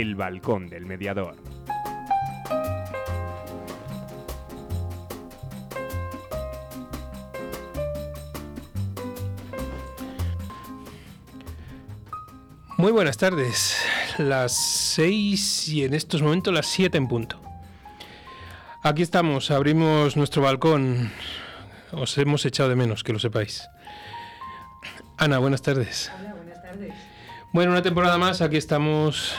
El Balcón del Mediador. Muy buenas tardes, las 6 y en estos momentos las 7 en punto. Aquí estamos, abrimos nuestro balcón. Os hemos echado de menos, que lo sepáis. Ana, buenas tardes. Hola, buenas tardes. Bueno, una temporada más, aquí estamos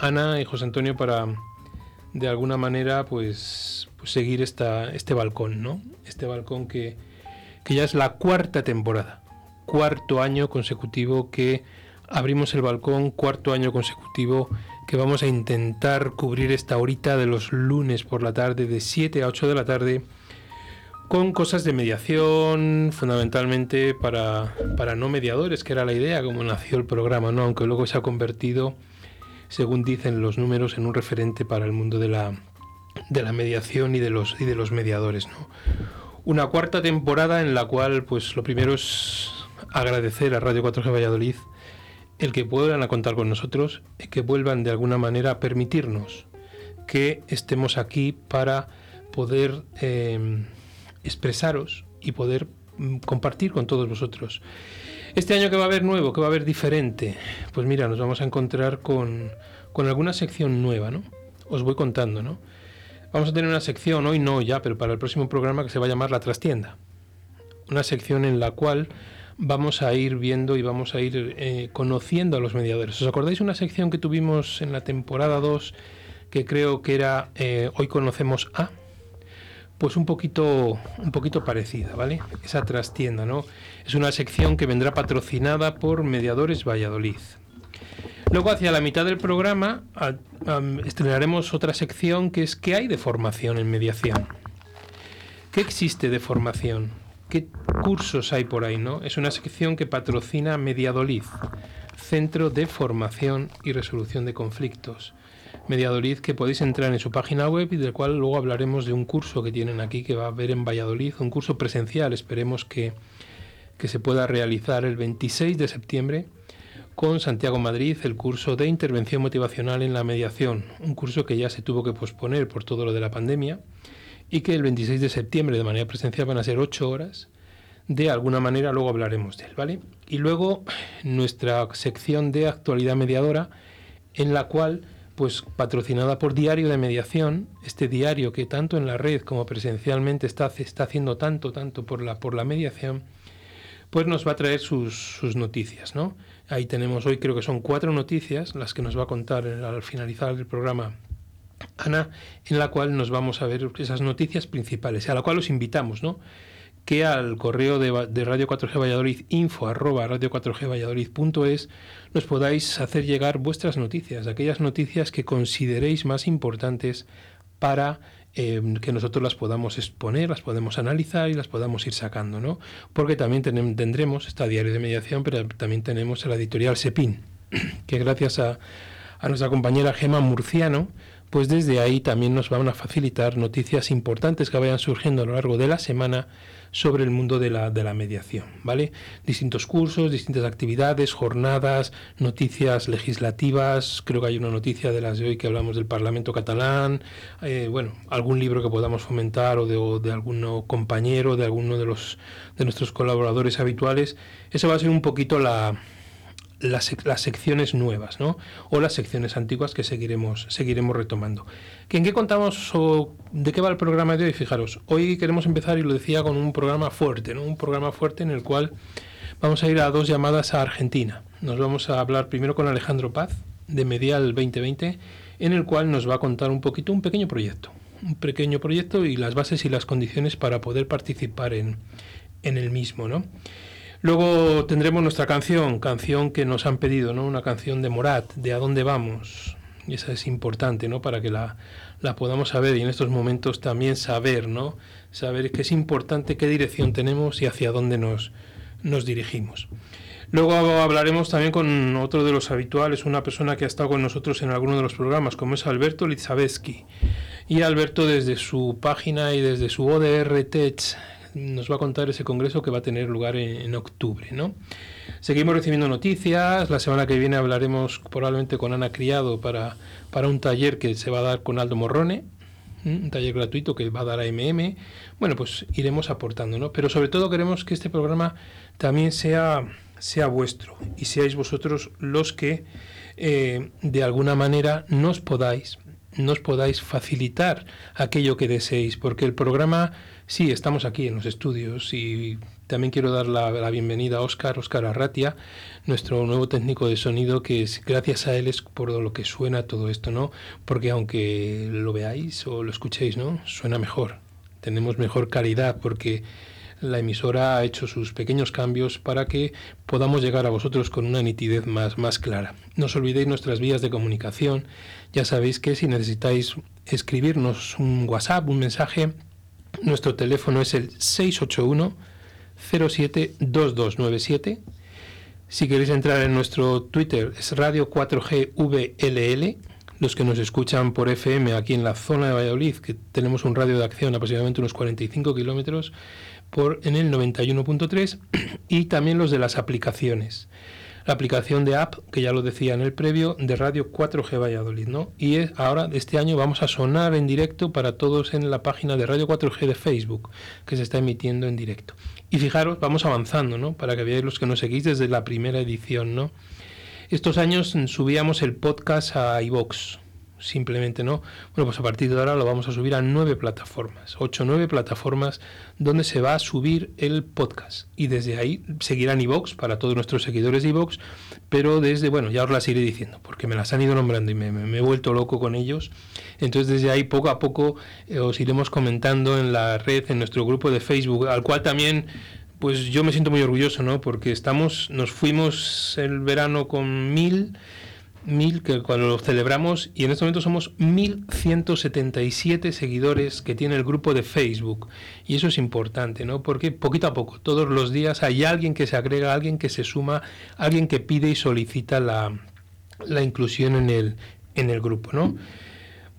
Ana y José Antonio para de alguna manera pues, pues seguir esta, este balcón, ¿no? Este balcón que, que ya es la cuarta temporada, cuarto año consecutivo que abrimos el balcón, cuarto año consecutivo que vamos a intentar cubrir esta horita de los lunes por la tarde, de 7 a 8 de la tarde, con cosas de mediación, fundamentalmente para, para no mediadores, que era la idea, como nació el programa, ¿no? aunque luego se ha convertido, según dicen los números, en un referente para el mundo de la, de la mediación y de los, y de los mediadores. ¿no? Una cuarta temporada en la cual, pues lo primero es agradecer a Radio 4G Valladolid el que puedan contar con nosotros, y que vuelvan de alguna manera a permitirnos que estemos aquí para poder eh, expresaros y poder mm, compartir con todos vosotros. Este año que va a haber nuevo, que va a haber diferente, pues mira, nos vamos a encontrar con, con alguna sección nueva, ¿no? Os voy contando, ¿no? Vamos a tener una sección, hoy no ya, pero para el próximo programa que se va a llamar La Trastienda. Una sección en la cual vamos a ir viendo y vamos a ir eh, conociendo a los mediadores. ¿Os acordáis una sección que tuvimos en la temporada 2 que creo que era eh, Hoy conocemos a? Pues un poquito, un poquito parecida, ¿vale? Esa trastienda, ¿no? Es una sección que vendrá patrocinada por Mediadores Valladolid. Luego, hacia la mitad del programa, estrenaremos otra sección que es ¿Qué hay de formación en mediación? ¿Qué existe de formación? ¿Qué cursos hay por ahí, no? Es una sección que patrocina Mediadolid, Centro de Formación y Resolución de Conflictos. Mediadolid que podéis entrar en su página web y del cual luego hablaremos de un curso que tienen aquí que va a haber en Valladolid, un curso presencial, esperemos que, que se pueda realizar el 26 de septiembre con Santiago Madrid el curso de intervención motivacional en la mediación, un curso que ya se tuvo que posponer por todo lo de la pandemia y que el 26 de septiembre de manera presencial van a ser 8 horas. De alguna manera luego hablaremos de él, ¿vale? Y luego nuestra sección de actualidad mediadora en la cual pues patrocinada por Diario de Mediación, este diario que tanto en la red como presencialmente está, está haciendo tanto, tanto por la, por la mediación, pues nos va a traer sus, sus, noticias, ¿no? Ahí tenemos hoy creo que son cuatro noticias, las que nos va a contar al finalizar el programa Ana, en la cual nos vamos a ver esas noticias principales, a la cual os invitamos, ¿no? Que al correo de, Radio 4G Valladolid, info arroba radio 4G Valladolid.es, nos podáis hacer llegar vuestras noticias, aquellas noticias que consideréis más importantes para eh, que nosotros las podamos exponer, las podemos analizar y las podamos ir sacando, ¿no? Porque también tendremos esta diario de mediación, pero también tenemos la editorial Sepin, que gracias a, a nuestra compañera Gema Murciano, pues desde ahí también nos van a facilitar noticias importantes que vayan surgiendo a lo largo de la semana sobre el mundo de la, de la mediación, ¿vale? Distintos cursos, distintas actividades, jornadas, noticias legislativas, creo que hay una noticia de las de hoy que hablamos del Parlamento catalán, eh, bueno, algún libro que podamos fomentar o de, o de algún compañero, de alguno de, los, de nuestros colaboradores habituales, eso va a ser un poquito la las, secciones nuevas, ¿no? O las secciones antiguas que seguiremos, seguiremos retomando. ¿En qué contamos o de qué va el programa de hoy? Fijaros, hoy queremos empezar, y lo decía, con un programa fuerte, ¿no? Un programa fuerte en el cual vamos a ir a dos llamadas a Argentina. Nos vamos a hablar primero con Alejandro Paz, de Medial 2020, en el cual nos va a contar un poquito, un pequeño proyecto. Un pequeño proyecto y las bases y las condiciones para poder participar en, en el mismo, ¿no? Luego tendremos nuestra canción, canción que nos han pedido, ¿no? Una canción de Morat, de A dónde vamos. Y esa es importante, ¿no? Para que la, la podamos saber y en estos momentos también saber, ¿no? Saber que es importante qué dirección tenemos y hacia dónde nos, nos dirigimos. Luego hablaremos también con otro de los habituales, una persona que ha estado con nosotros en alguno de los programas, como es Alberto Lizabeski. Y Alberto desde su página y desde su ODR Tech nos va a contar ese congreso que va a tener lugar en, octubre, ¿no? Seguimos recibiendo noticias. La semana que viene hablaremos probablemente con Ana Criado para, para un taller que se va a dar con Aldo Morrone, un taller gratuito que va a dar a MM. Bueno, pues iremos aportando, ¿no? Pero sobre todo queremos que este programa también sea, sea vuestro y seáis vosotros los que eh, de alguna manera nos podáis nos podáis facilitar aquello que deseéis, porque el programa, sí, estamos aquí en los estudios y también quiero dar la, bienvenida a Oscar, Oscar Arratia, nuestro nuevo técnico de sonido, que es, gracias a él es por lo que suena todo esto, ¿no? Porque aunque lo veáis o lo escuchéis, ¿no? Suena mejor, tenemos mejor calidad, porque la emisora ha hecho sus pequeños cambios para que podamos llegar a vosotros con una nitidez más, más clara. No os olvidéis nuestras vías de comunicación. Ya sabéis que si necesitáis escribirnos un WhatsApp, un mensaje, nuestro teléfono es el 681 072297. Si queréis entrar en nuestro Twitter es Radio 4G VLL. Los que nos escuchan por FM aquí en la zona de Valladolid, que tenemos un radio de acción aproximadamente unos 45 kilómetros, por, en el 91.3 y también los de las aplicaciones. La aplicación de app, que ya lo decía en el previo, de Radio 4G Valladolid, ¿no? Y ahora, este año, vamos a sonar en directo para todos en la página de Radio 4G de Facebook, que se está emitiendo en directo. Y fijaros, vamos avanzando, ¿no? Para que veáis los que nos seguís desde la primera edición, ¿no? Estos años subíamos el podcast a iVox, simplemente no. Bueno, pues a partir de ahora lo vamos a subir a nueve plataformas, ocho, nueve plataformas donde se va a subir el podcast. Y desde ahí seguirán iVox para todos nuestros seguidores de iVox, pero desde, bueno, ya os las iré diciendo, porque me las han ido nombrando y me, he vuelto loco con ellos. Entonces desde ahí poco a poco eh, os iremos comentando en la red, en nuestro grupo de Facebook, al cual también pues yo me siento muy orgulloso, ¿no? Porque estamos, nos fuimos el verano con mil mil que cuando lo celebramos y en este momento somos 1177 seguidores que tiene el grupo de Facebook y eso es importante, ¿no? Porque poquito a poco, todos los días hay alguien que se agrega, alguien que se suma, alguien que pide y solicita la, la inclusión en el, en el grupo, ¿no?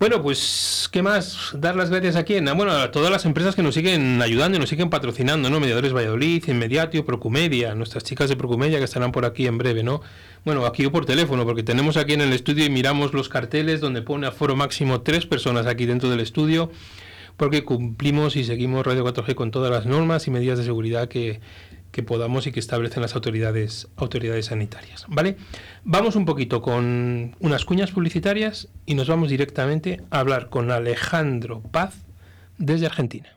Bueno, pues, ¿qué más? Dar las gracias a quién? bueno, a todas las empresas que nos siguen ayudando y nos siguen patrocinando, ¿no? Mediadores Valladolid, Inmediatio, Procumedia, nuestras chicas de Procumedia que estarán por aquí en breve, ¿no? Bueno, aquí o por teléfono, porque tenemos aquí en el estudio y miramos los carteles donde pone aforo máximo tres personas aquí dentro del estudio, porque cumplimos y seguimos Radio 4G con todas las normas y medidas de seguridad que, que podamos y que establecen las autoridades, autoridades sanitarias. ¿Vale? Vamos un poquito con unas cuñas publicitarias y nos vamos directamente a hablar con Alejandro Paz desde Argentina.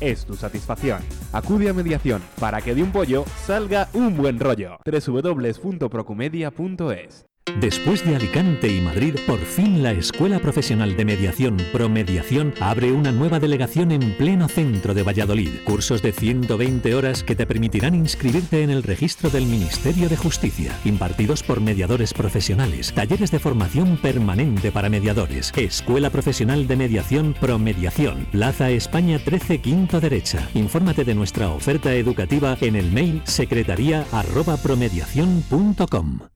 es tu satisfacción. Acude a mediación para que de un pollo salga un buen rollo. www.procumedia.es Después de Alicante y Madrid, por fin la Escuela Profesional de Mediación Promediación abre una nueva delegación en pleno centro de Valladolid. Cursos de 120 horas que te permitirán inscribirte en el registro del Ministerio de Justicia. Impartidos por mediadores profesionales. Talleres de formación permanente para mediadores. Escuela Profesional de Mediación Promediación. Plaza España 13 Quinto Derecha. Infórmate de nuestra oferta educativa en el mail secretaría@promediacion.com.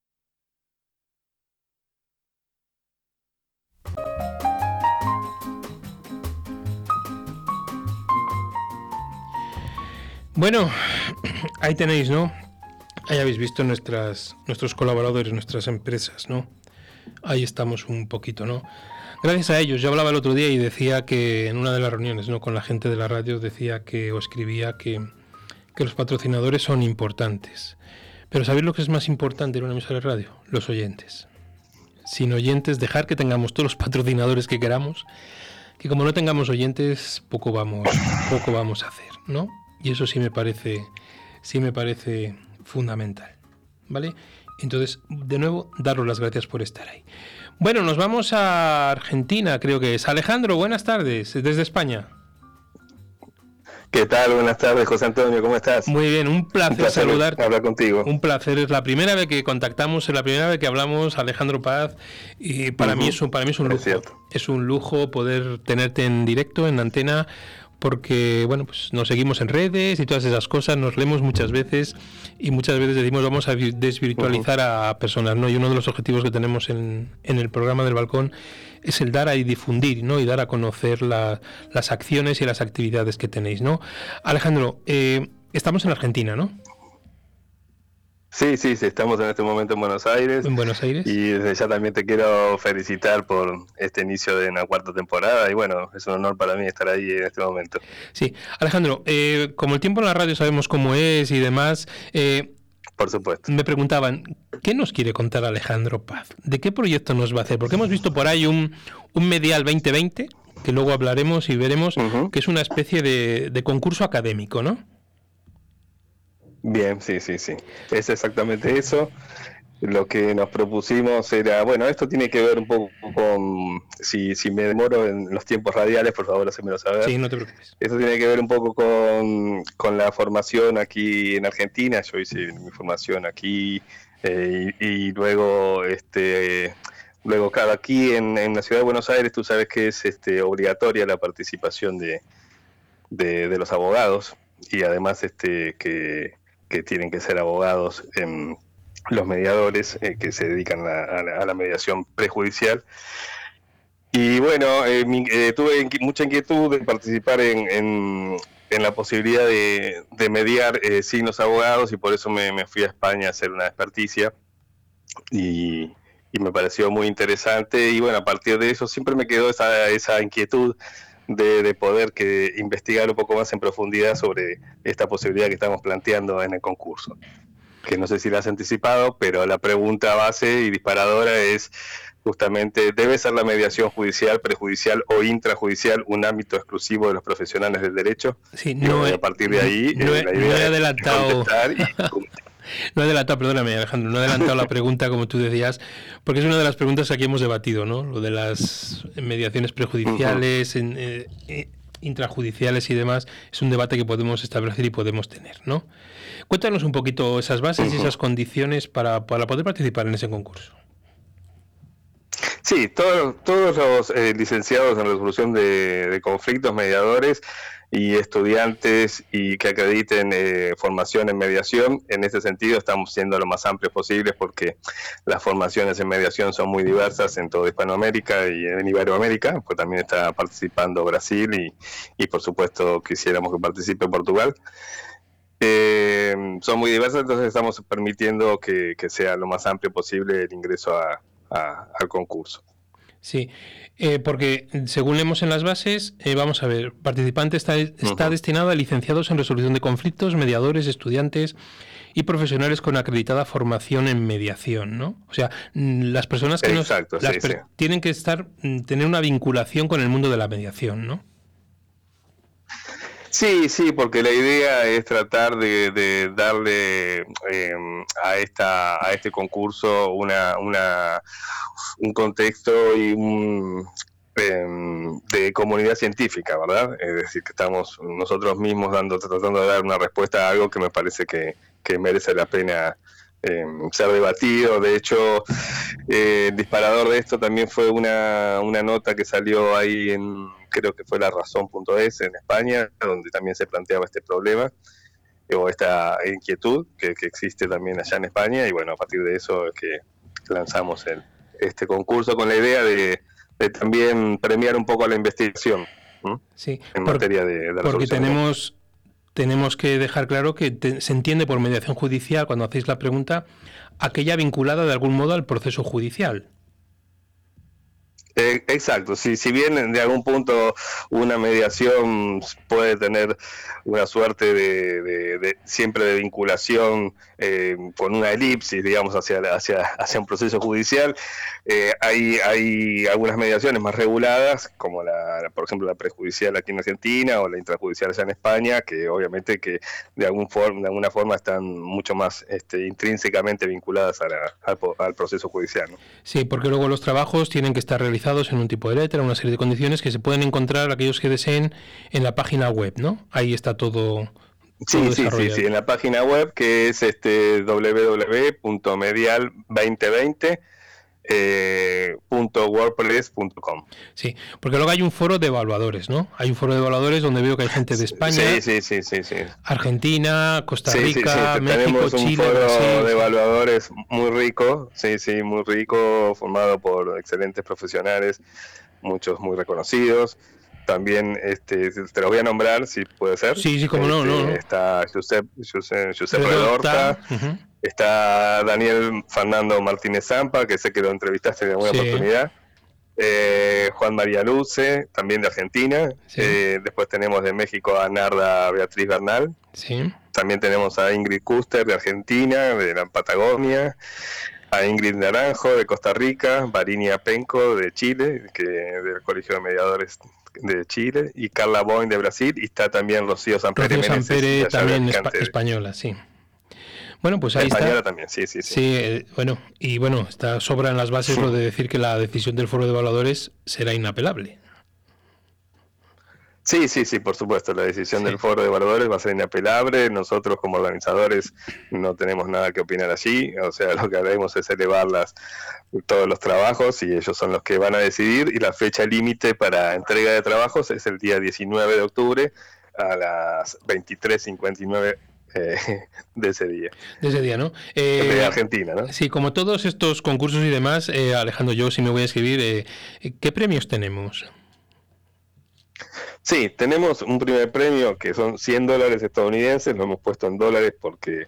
Bueno, ahí tenéis, ¿no? Ahí habéis visto nuestros colaboradores, nuestras empresas, ¿no? Ahí estamos un poquito, ¿no? gracias a ellos. Yo hablaba el otro día y decía que en una de las reuniones ¿no? con la gente de la radio decía que o escribía que, que los patrocinadores son importantes. Pero ¿sabéis lo que es más importante en una emisora de radio? Los oyentes. Sin oyentes, dejar que tengamos todos los patrocinadores que queramos, que como no tengamos oyentes, poco vamos, poco vamos a hacer, ¿no? Y eso sí me parece, sí me parece fundamental. ¿Vale? Entonces, de nuevo, daros las gracias por estar ahí. Bueno, nos vamos a Argentina, creo que es. Alejandro, buenas tardes, desde España. ¿Qué tal? Buenas tardes, José Antonio, ¿cómo estás? Muy bien, un placer, saludarte. Hablar contigo. Un placer, es la primera vez que contactamos, es la primera vez que hablamos, Alejandro Paz, y para mí es un, para mí es un lujo. Es un lujo poder tenerte en directo, en antena, porque bueno, pues nos seguimos en redes y todas esas cosas, nos leemos muchas veces y muchas veces decimos vamos a desvirtualizar a personas, ¿no? Y uno de los objetivos que tenemos en, en el programa del balcón es el dar a y difundir, ¿no? Y dar a conocer las acciones y las actividades que tenéis, ¿no? Alejandro, eh, estamos en Argentina, ¿no? Sí, sí, sí, estamos en este momento en Buenos Aires. En Buenos Aires. Y desde ya también te quiero felicitar por este inicio de una cuarta temporada y bueno, es un honor para mí estar ahí en este momento. Sí, Alejandro, eh, como el tiempo en la radio sabemos cómo es y demás, eh, por supuesto. Me preguntaban, ¿qué nos quiere contar Alejandro Paz? ¿De qué proyecto nos va a hacer? Porque hemos visto por ahí un, un Medial 2020, que luego hablaremos y veremos, que es una especie de, de concurso académico, ¿no? Bien, sí, sí, sí. Es exactamente eso. Lo que nos propusimos era, bueno, esto tiene que ver un poco con, si, si me demoro en los tiempos radiales, por favor, hacémelo saber. Sí, no te preocupes. Esto tiene que ver un poco con, con la formación aquí en Argentina. Yo hice mi formación aquí eh, y, luego, este, luego, claro, aquí en, en, la ciudad de Buenos Aires, tú sabes que es este, obligatoria la participación de, de, de los abogados y además este, que que tienen que ser abogados, en los mediadores eh, que se dedican a, la, mediación prejudicial. Y bueno, eh, eh, tuve mucha inquietud de participar en, en, la posibilidad de, de mediar sin los abogados y por eso me, fui a España a hacer una experticia y, y, me pareció muy interesante y bueno, a partir de eso siempre me quedó esa, esa inquietud de, poder que investigar un poco más en profundidad sobre esta posibilidad que estamos planteando en el concurso. Que no sé si la has anticipado, pero la pregunta base y disparadora es justamente, ¿debe ser la mediación judicial, prejudicial o intrajudicial un ámbito exclusivo de los profesionales del derecho? Sí, no, a partir de ahí, no, eh, he adelantado. No he adelantado, perdóname Alejandro, no he adelantado la pregunta como tú decías, porque es una de las preguntas que aquí hemos debatido, ¿no? Lo de las mediaciones prejudiciales, eh, eh, intrajudiciales y demás, es un debate que podemos establecer y podemos tener, ¿no? Cuéntanos un poquito esas bases y esas condiciones para, para poder participar en ese concurso. Sí, todos, todos los eh, licenciados en resolución de, conflictos, mediadores y estudiantes y que acrediten eh, formación en mediación, en ese sentido estamos siendo lo más amplios posibles porque las formaciones en mediación son muy diversas en toda Hispanoamérica y en Iberoamérica, pues también está participando Brasil y, y por supuesto quisiéramos que participe Portugal. Eh, son muy diversas, entonces estamos permitiendo que sea lo más amplio posible el ingreso a, al concurso. Sí, eh, porque según leemos en las bases, eh, vamos a ver, participante está, está destinado a licenciados en resolución de conflictos, mediadores, estudiantes y profesionales con acreditada formación en mediación, ¿no? O sea, mm, las personas que nos, tienen que estar mm, tener una vinculación con el mundo de la mediación, ¿no? Sí, sí, porque la idea es tratar de, darle em, a esta a este concurso una, una un contexto y un, em, de comunidad científica, ¿verdad? Es decir, que estamos nosotros mismos dando tratando de dar una respuesta a algo que me parece que, que merece la pena em, ser debatido. De hecho, eh, el disparador de esto también fue una, una nota que salió ahí en creo que fue la razón.es en España, donde también se planteaba este problema eh, o esta inquietud que, existe también allá en España y bueno, a partir de eso es que lanzamos el, este concurso con la idea de, también premiar un poco a la investigación sí, en materia de, de Porque tenemos, tenemos que dejar claro que se entiende por mediación judicial, cuando hacéis la pregunta, aquella vinculada de algún modo al proceso judicial. Eh, exacto, si, si bien de algún punto una mediación puede tener una suerte de, siempre de vinculación eh, con una elipsis, digamos, hacia, hacia, hacia un proceso judicial, eh, hay, hay algunas mediaciones más reguladas, como la, por ejemplo la prejudicial aquí en Argentina o la intrajudicial allá en España, que obviamente que de, algún forma, de alguna forma están mucho más este, intrínsecamente vinculadas al, proceso judicial. Sí, porque luego los trabajos tienen que estar realizados en un tipo de letra, una serie de condiciones que se pueden encontrar aquellos que deseen en la página web, ¿no? Ahí está todo. Sí, sí, sí, sí, en la página web que es este www.medial2020 eh, .wordpress.com. Sí, porque luego hay un foro de evaluadores, ¿no? Hay un foro de evaluadores donde veo que hay gente de España, sí, sí, sí, sí, Argentina, Costa Rica, México, Tenemos un foro de evaluadores muy rico, sí, sí, muy rico, formado por excelentes profesionales, muchos muy reconocidos. También este, te lo voy a nombrar, si puede ser. Sí, sí, como no, no, este, Está Josep, Josep, Josep Redorta, está Daniel Fernando Martínez Zampa, que sé que lo entrevistaste en alguna oportunidad. Eh, Juan María Luce, también de Argentina. Eh, después tenemos de México a Narda Beatriz Bernal. Sí. También tenemos a Ingrid Kuster de Argentina, de la Patagonia. A Ingrid Naranjo de Costa Rica, Varinia Penco de Chile, que del Colegio de Mediadores de Chile, y Carla Boyn de Brasil, y está también Rocío Sanpere. Rocío Sanpere también española, sí. Bueno, pues ahí Española está. también, sí, sí, sí. Sí, eh, bueno, y bueno, está sobra en las bases lo de decir que la decisión del foro de evaluadores será inapelable. Sí, sí, sí, por supuesto. La decisión del foro de evaluadores va a ser inapelable. Nosotros como organizadores no tenemos nada que opinar allí. O sea, lo que haremos es elevar las, todos los trabajos y ellos son los que van a decidir. Y la fecha límite para entrega de trabajos es el día 19 de octubre a las 23.59 eh, de ese día. De ese día, ¿no? de eh, Argentina, ¿no? Sí, como todos estos concursos y demás, eh, Alejandro, yo sí me voy a escribir, ¿qué premios tenemos? Sí, tenemos un primer premio que son 100 dólares estadounidenses, lo hemos puesto en dólares porque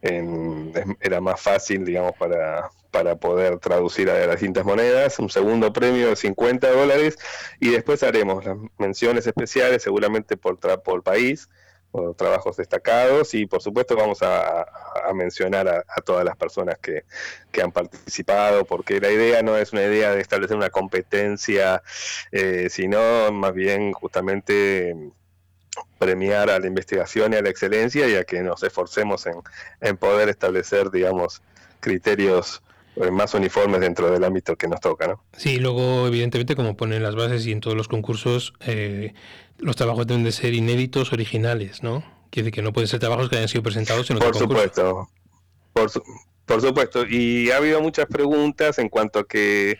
era más fácil, digamos, para, para poder traducir a las distintas monedas. Un segundo premio de 50 dólares y después haremos las menciones especiales, seguramente por, por país trabajos destacados y por supuesto vamos a, mencionar a, todas las personas que, han participado, porque la idea no es una idea de establecer una competencia, eh, sino más bien justamente premiar a la investigación y a la excelencia y a que nos esforcemos en, en poder establecer, digamos, criterios más uniformes dentro del ámbito que nos toca, ¿no? Sí, luego evidentemente como ponen las bases y en todos los concursos eh, los trabajos deben de ser inéditos, originales, ¿no? Quiere decir que no pueden ser trabajos que hayan sido presentados en otro Por supuesto. Por, por supuesto, y ha habido muchas preguntas en cuanto a que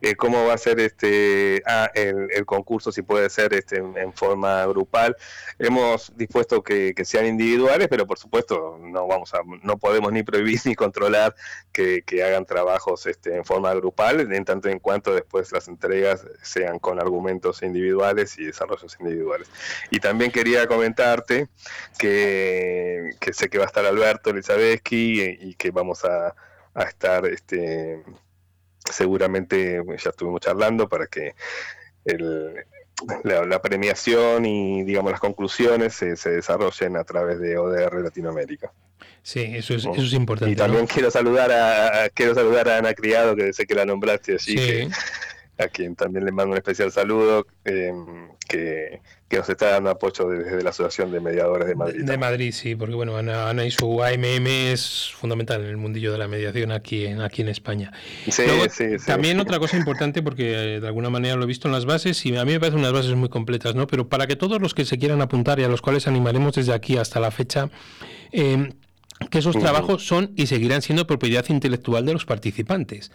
eh, cómo va a ser este ah, el, concurso, si puede ser este en, forma grupal. Hemos dispuesto que, sean individuales, pero por supuesto no vamos a, no podemos ni prohibir ni controlar que, hagan trabajos este, en forma grupal, en tanto en cuanto después las entregas sean con argumentos individuales y desarrollos individuales. Y también quería comentarte que, que sé que va a estar Alberto Elizabetsky y que vamos a a, estar este, seguramente, ya estuvimos charlando, para que la, premiación y digamos las conclusiones se, desarrollen a través de ODR Latinoamérica. Sí, eso es, eso es importante. Y también quiero saludar a, quiero saludar a Ana Criado, que sé que la nombraste así, a quien también le mando un especial saludo, eh, que, que nos está dando apoyo desde la Asociación de Mediadores de Madrid. De, Madrid, sí, porque bueno, Ana, y su AMM es fundamental en el mundillo de la mediación aquí en, aquí en España. Sí, sí, sí. También otra cosa importante, porque eh, de alguna manera lo he visto en las bases, y a mí me parecen unas bases muy completas, ¿no? Pero para que todos los que se quieran apuntar y a los cuales animaremos desde aquí hasta la fecha, eh, que esos trabajos son y seguirán siendo propiedad intelectual de los participantes.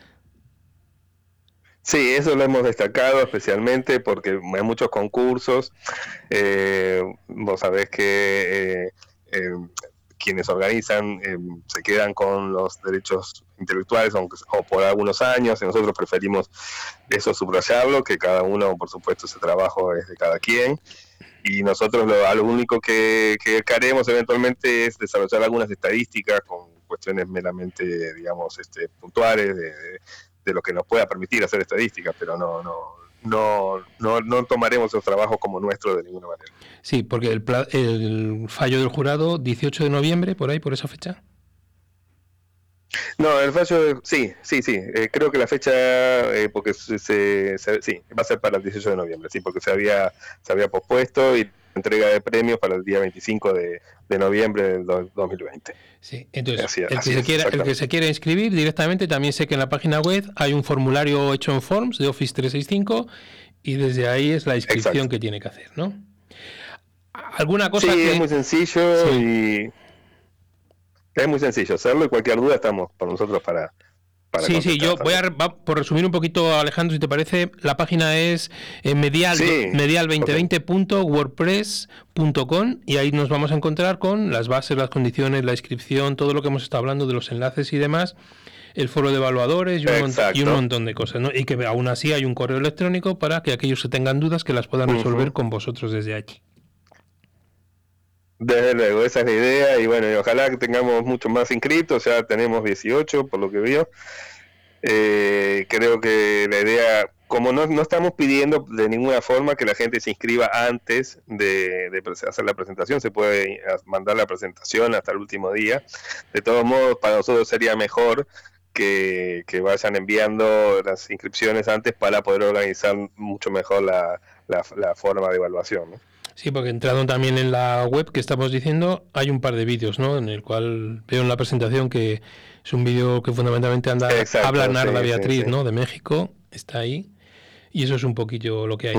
Sí, eso lo hemos destacado especialmente porque hay muchos concursos, eh, vos sabés que eh, eh, quienes organizan se quedan con los derechos intelectuales o por algunos años y nosotros preferimos eso subrayarlo, que cada uno, por supuesto, ese trabajo es de cada quien. Y nosotros lo, único que, que haremos eventualmente es desarrollar algunas estadísticas con cuestiones meramente, digamos, este, puntuales de lo que nos pueda permitir hacer estadísticas, pero no, no, no, no, no tomaremos los trabajos como nuestro de ninguna manera. Sí, porque el, el fallo del jurado, 18 de noviembre, por ahí, por esa fecha. No, el fallo, sí, sí, sí. Eh, creo que la fecha, eh, porque se, sí, va a ser para el 18 de noviembre, sí, porque se había, se había pospuesto y entrega de premios para el día 25 de, noviembre del 2020. Sí, entonces, el, que se quiera, el que se quiera inscribir directamente, también sé que en la página web hay un formulario hecho en Forms de Office 365 y desde ahí es la inscripción que tiene que hacer, ¿no? ¿Alguna cosa sí, que... es muy sencillo y es muy sencillo hacerlo y cualquier duda estamos por nosotros para, sí, sí, yo voy a, por resumir un poquito, Alejandro, si te parece, la página es eh, medial, medial2020.wordpress.com y ahí nos vamos a encontrar con las bases, las condiciones, la inscripción, todo lo que hemos estado hablando de los enlaces y demás, el foro de evaluadores y un, y un montón de cosas. ¿no? Y que aún así hay un correo electrónico para que aquellos que tengan dudas que las puedan resolver con vosotros desde allí. Desde luego, esa es la idea y bueno, y ojalá que tengamos muchos más inscritos, ya tenemos 18 por lo que veo. Eh, creo que la idea, como no, no, estamos pidiendo de ninguna forma que la gente se inscriba antes de, hacer la presentación, se puede mandar la presentación hasta el último día. De todos modos, para nosotros sería mejor que, vayan enviando las inscripciones antes para poder organizar mucho mejor la, la, forma de evaluación. ¿no? Sí, porque entrando también en la web que estamos diciendo, hay un par de vídeos, ¿no? En el cual veo en la presentación que es un vídeo que fundamentalmente anda, habla Narda Beatriz, ¿no? De México, está ahí. Y eso es un poquillo lo que hay.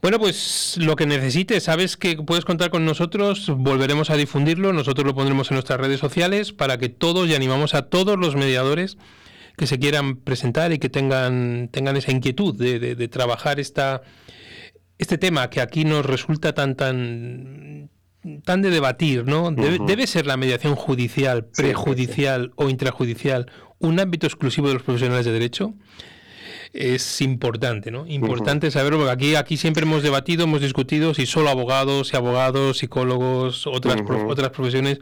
Bueno, pues lo que necesites, sabes que puedes contar con nosotros, volveremos a difundirlo, nosotros lo pondremos en nuestras redes sociales para que todos y animamos a todos los mediadores que se quieran presentar y que tengan, tengan esa inquietud de, de trabajar esta, este tema que aquí nos resulta tan tan tan de debatir, ¿no? Debe, ser la mediación judicial, prejudicial o intrajudicial un ámbito exclusivo de los profesionales de derecho es importante, ¿no? Importante saberlo, porque aquí, aquí siempre hemos debatido, hemos discutido si solo abogados, y abogados, psicólogos, otras, otras profesiones.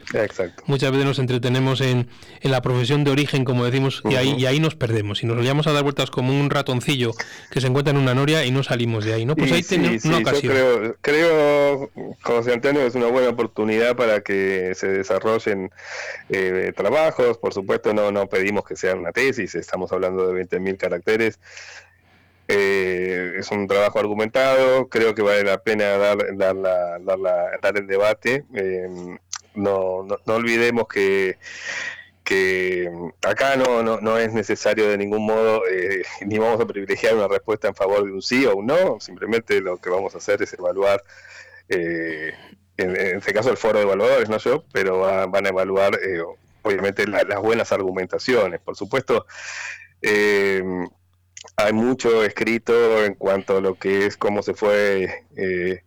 Muchas veces nos entretenemos en, en, la profesión de origen, como decimos, y, ahí, y ahí nos perdemos. Y nos volvemos a dar vueltas como un ratoncillo que se encuentra en una noria y no salimos de ahí, ¿no? Pues ahí tenemos una ocasión. Yo creo, creo, José Antonio, es una buena oportunidad para que se desarrollen eh, trabajos. Por supuesto, no, no pedimos que sea una tesis, estamos hablando de 20.000 caracteres. Eh, es un trabajo argumentado, creo que vale la pena dar, dar, el debate. Eh, no, no, olvidemos que, que acá no, no, no, es necesario de ningún modo, eh, ni vamos a privilegiar una respuesta en favor de un sí o un no, simplemente lo que vamos a hacer es evaluar, en, este caso el foro de evaluadores, no yo, pero van a evaluar obviamente las buenas argumentaciones. Por supuesto, eh, hay mucho escrito en cuanto a lo que es cómo se fue eh,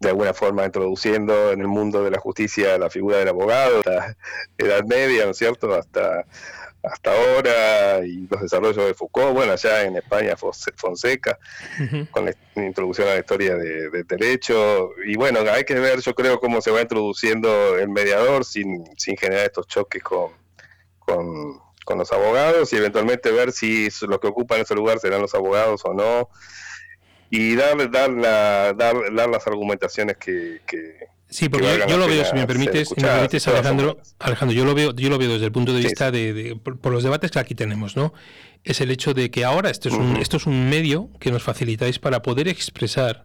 de alguna forma introduciendo en el mundo de la justicia la figura del abogado, la Edad Media, ¿no es cierto?, hasta, hasta ahora, y los desarrollos de Foucault, bueno, allá en España Fonseca, con la introducción a la historia de, derecho, y bueno, hay que ver, yo creo, cómo se va introduciendo el mediador sin, sin generar estos choques con, con con los abogados y eventualmente ver si los que ocupan ese lugar serán los abogados o no. Y dar, dar, la, dar, las argumentaciones que, Sí, porque yo, lo veo, si me permites, Alejandro, Alejandro, yo lo veo, yo lo veo desde el punto de vista de, por, los debates que aquí tenemos, ¿no? Es el hecho de que ahora esto es un, esto es un medio que nos facilitáis para poder expresar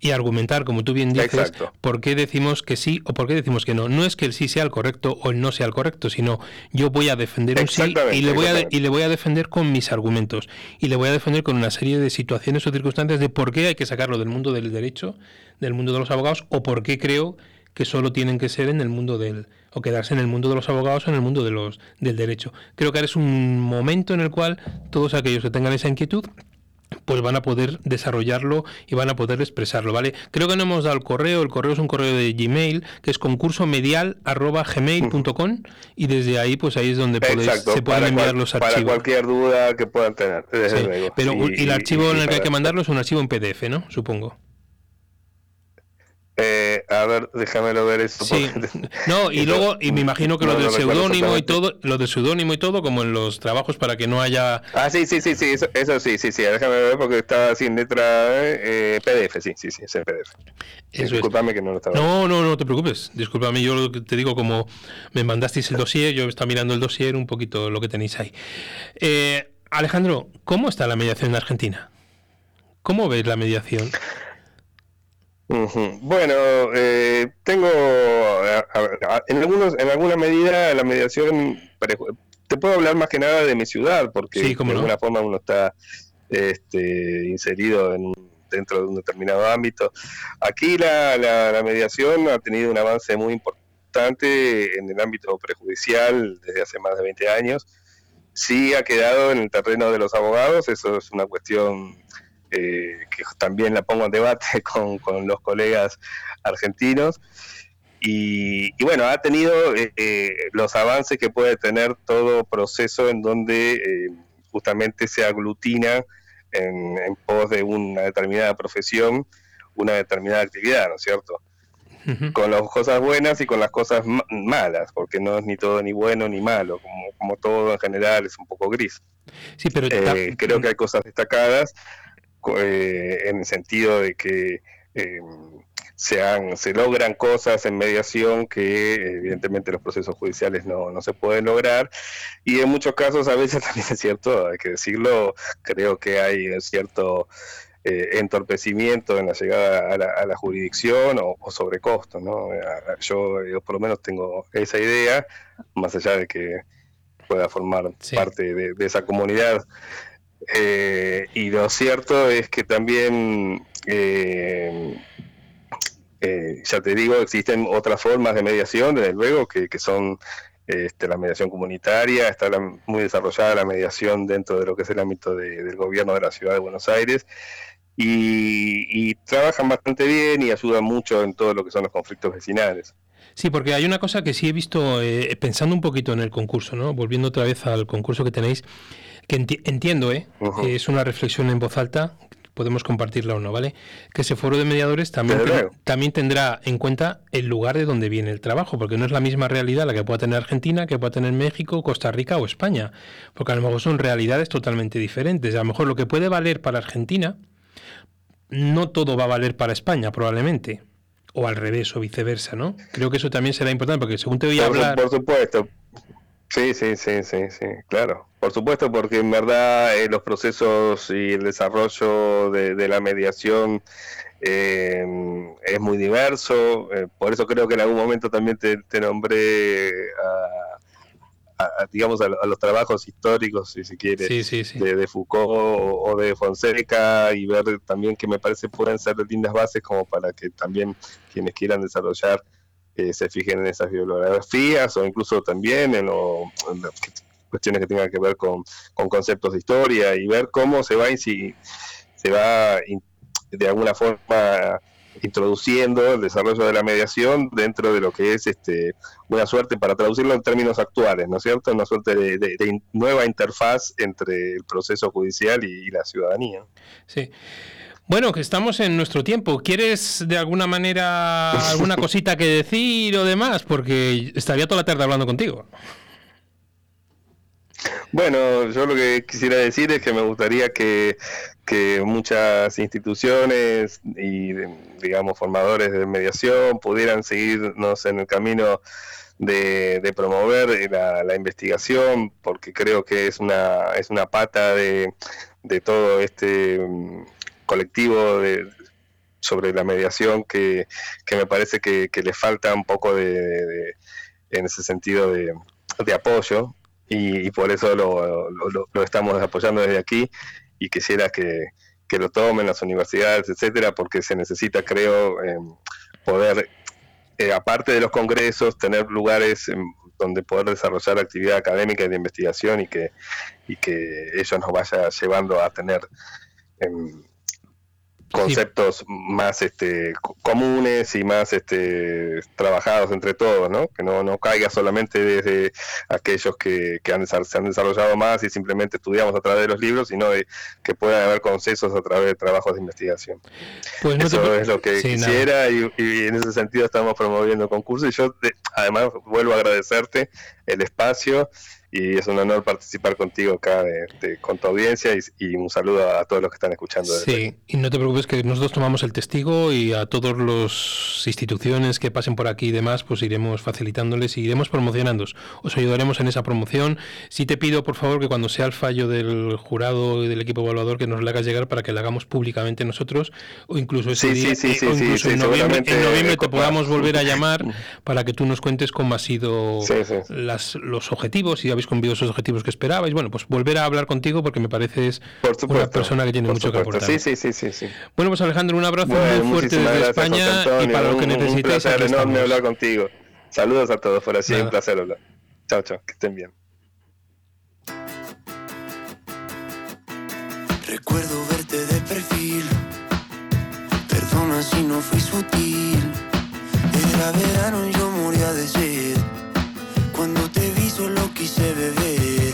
y argumentar, como tú bien dices, por qué decimos que sí o por qué decimos que no. No es que el sí sea el correcto o el no sea el correcto, sino yo voy a defender un sí y le voy a, y le voy a defender con mis argumentos. Y le voy a defender con una serie de situaciones o circunstancias de por qué hay que sacarlo del mundo del derecho, del mundo de los abogados, o por qué creo que solo tienen que ser en el mundo del o quedarse en el mundo de los abogados o en el mundo de los del derecho. Creo que ahora es un momento en el cual todos aquellos que tengan esa inquietud pues van a poder desarrollarlo y van a poder expresarlo, ¿vale? Creo que no hemos dado el correo, el correo es un correo de Gmail, que es concurso gmail.com y desde ahí, pues ahí es donde se pueden enviar los archivos. Para cualquier duda que puedan tener, Pero y el archivo en el que hay que mandarlo es un archivo en PDF, ¿no? Supongo. Eh, a ver, déjamelo ver eso. Sí. No, y luego, y me imagino que lo del seudónimo y todo, lo del seudónimo y todo, como en los trabajos para que no haya. Ah, sí, sí, sí, sí, eso, eso sí, sí, sí, déjame ver porque estaba sin letra eh, PDF, sí, sí, sí, es en PDF. Disculpame que no lo estaba. No, no, no te preocupes. Disculpame, yo te digo, como me mandasteis el dossier, yo estaba mirando el dossier un poquito lo que tenéis ahí. Eh, Alejandro, ¿cómo está la mediación en Argentina? ¿Cómo ves la mediación? Bueno, eh, tengo en algunos, en alguna medida la mediación te puedo hablar más que nada de mi ciudad porque de alguna forma uno está este, inserido en, dentro de un determinado ámbito. Aquí la, la, mediación ha tenido un avance muy importante en el ámbito prejudicial desde hace más de 20 años. Sí ha quedado en el terreno de los abogados, eso es una cuestión eh, que también la pongo en debate con, los colegas argentinos. Y, bueno, ha tenido eh, eh, los avances que puede tener todo proceso en donde justamente se aglutina en, pos de una determinada profesión, una determinada actividad, ¿no es cierto? Con las cosas buenas y con las cosas malas, porque no es ni todo ni bueno ni malo, como, como todo en general es un poco gris. Sí, pero creo que hay cosas destacadas eh, en el sentido de que eh, se, se logran cosas en mediación que evidentemente los procesos judiciales no, no se pueden lograr y en muchos casos a veces también es cierto, hay que decirlo, creo que hay cierto eh, entorpecimiento en la llegada a la, jurisdicción o, sobrecosto. ¿no? Yo, por lo menos tengo esa idea, más allá de que pueda formar parte de, esa comunidad eh, y lo cierto es que también, eh, eh, ya te digo, existen otras formas de mediación, desde luego, que, son este, la mediación comunitaria, está muy desarrollada la mediación dentro de lo que es el ámbito del gobierno de la ciudad de Buenos Aires. Y, trabajan bastante bien y ayudan mucho en todo lo que son los conflictos vecinales. Sí, porque hay una cosa que sí he visto, pensando un poquito en el concurso, ¿no? volviendo otra vez al concurso que tenéis, que entiendo, ¿eh? es una reflexión en voz alta, podemos compartirla o no, ¿vale? Que ese foro de mediadores también, también tendrá en cuenta el lugar de donde viene el trabajo, porque no es la misma realidad la que pueda tener Argentina, que pueda tener México, Costa Rica o España, porque a lo mejor son realidades totalmente diferentes. A lo mejor lo que puede valer para Argentina, no todo va a valer para España, probablemente. O al revés, o viceversa, ¿no? Creo que eso también será importante, porque según te voy a hablar... Por supuesto, Sí, sí, sí, sí, sí, claro. Por supuesto, porque en verdad eh, los procesos y el desarrollo de, la mediación eh, es muy diverso. Eh, por eso creo que en algún momento también te, nombré a, digamos, a, los trabajos históricos, si se quiere, De, Foucault o, de Fonseca y ver también que me parece pueden ser lindas bases como para que también quienes quieran desarrollar se fijen en esas bibliografías o incluso también en, las cuestiones que tengan que ver con, conceptos de historia y ver cómo se va, si, se va de alguna forma introduciendo el desarrollo de la mediación dentro de lo que es este una suerte, para traducirlo en términos actuales, ¿no es cierto? Una suerte de, nueva interfaz entre el proceso judicial y, y la ciudadanía. Sí. Bueno, que estamos en nuestro tiempo. ¿Quieres de alguna manera alguna cosita que decir o demás? Porque estaría toda la tarde hablando contigo. Bueno, yo lo que quisiera decir es que me gustaría que, muchas instituciones y, digamos, formadores de mediación pudieran seguirnos en el camino de, promover la, la, investigación, porque creo que es una, es una pata de, de todo este colectivo de, sobre la mediación que, me parece que, le falta un poco de, en ese sentido de, apoyo y, por eso lo, lo, estamos apoyando desde aquí y quisiera que, lo tomen las universidades, etcétera, porque se necesita, creo, em, poder, eh, aparte de los congresos, tener lugares em, donde poder desarrollar actividad académica y de investigación y que, y que ellos nos vaya llevando a tener conceptos más este, comunes y más este, trabajados entre todos, ¿no? Que no, no caiga solamente desde aquellos que, que han, se han desarrollado más y simplemente estudiamos a través de los libros, sino de que puedan haber consensos a través de trabajos de investigación. Pues Eso es lo que quisiera y, en ese sentido estamos promoviendo concursos y yo además vuelvo a agradecerte el espacio y es un honor participar contigo acá con tu audiencia y, un saludo a, todos los que están escuchando. Sí, y no te preocupes que nosotros tomamos el testigo y a todas las instituciones que pasen por aquí y demás, pues iremos facilitándoles y iremos promocionando. Os ayudaremos en esa promoción. Sí te pido, por favor, que cuando sea el fallo del jurado y del equipo evaluador, que nos lo hagas llegar para que lo hagamos públicamente nosotros o incluso ese día, o incluso en noviembre, te podamos volver a llamar para que tú nos cuentes cómo ha sido las, los objetivos y habéis cumplido esos objetivos que esperabais. Bueno, pues volver a hablar contigo porque me pareces una persona que tiene mucho que aportar. Sí, sí, sí, sí, Bueno, pues Alejandro, un abrazo muy fuerte desde España y para lo que necesitéis. Un placer enorme hablar contigo. Saludos a todos, por así, un placer hablar. Chao, chao, que estén bien. Recuerdo verte de perfil. Perdona si no fui sutil. Era verano y yo moría de sed. Cuando te vi solo quise beber,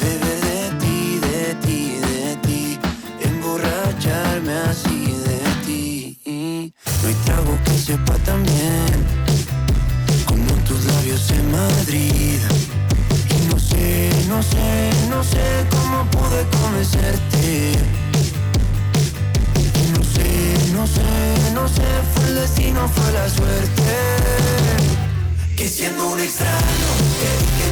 beber de ti, de ti, de ti, emborracharme así de ti. No hay trago que sepa tan bien como tus labios en Madrid. Y no sé, no sé, no sé cómo pude convencerte. Y no sé, no sé, no sé, fue el destino, fue la suerte que siendo un extraño te dije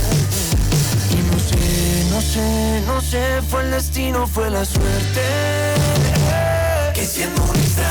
Sé, no sé, no sé, fue el destino, fue la suerte. Que siendo un extraño,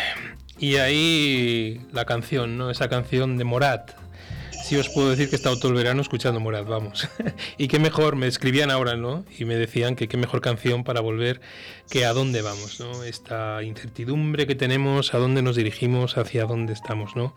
Y ahí la canción, ¿no? Esa canción de Morat. Sí os puedo decir que he estado todo el verano escuchando Morat, vamos. y qué mejor, me escribían ahora, ¿no? Y me decían que qué mejor canción para volver que a dónde vamos, ¿no? Esta incertidumbre que tenemos, a dónde nos dirigimos, hacia dónde estamos, ¿no?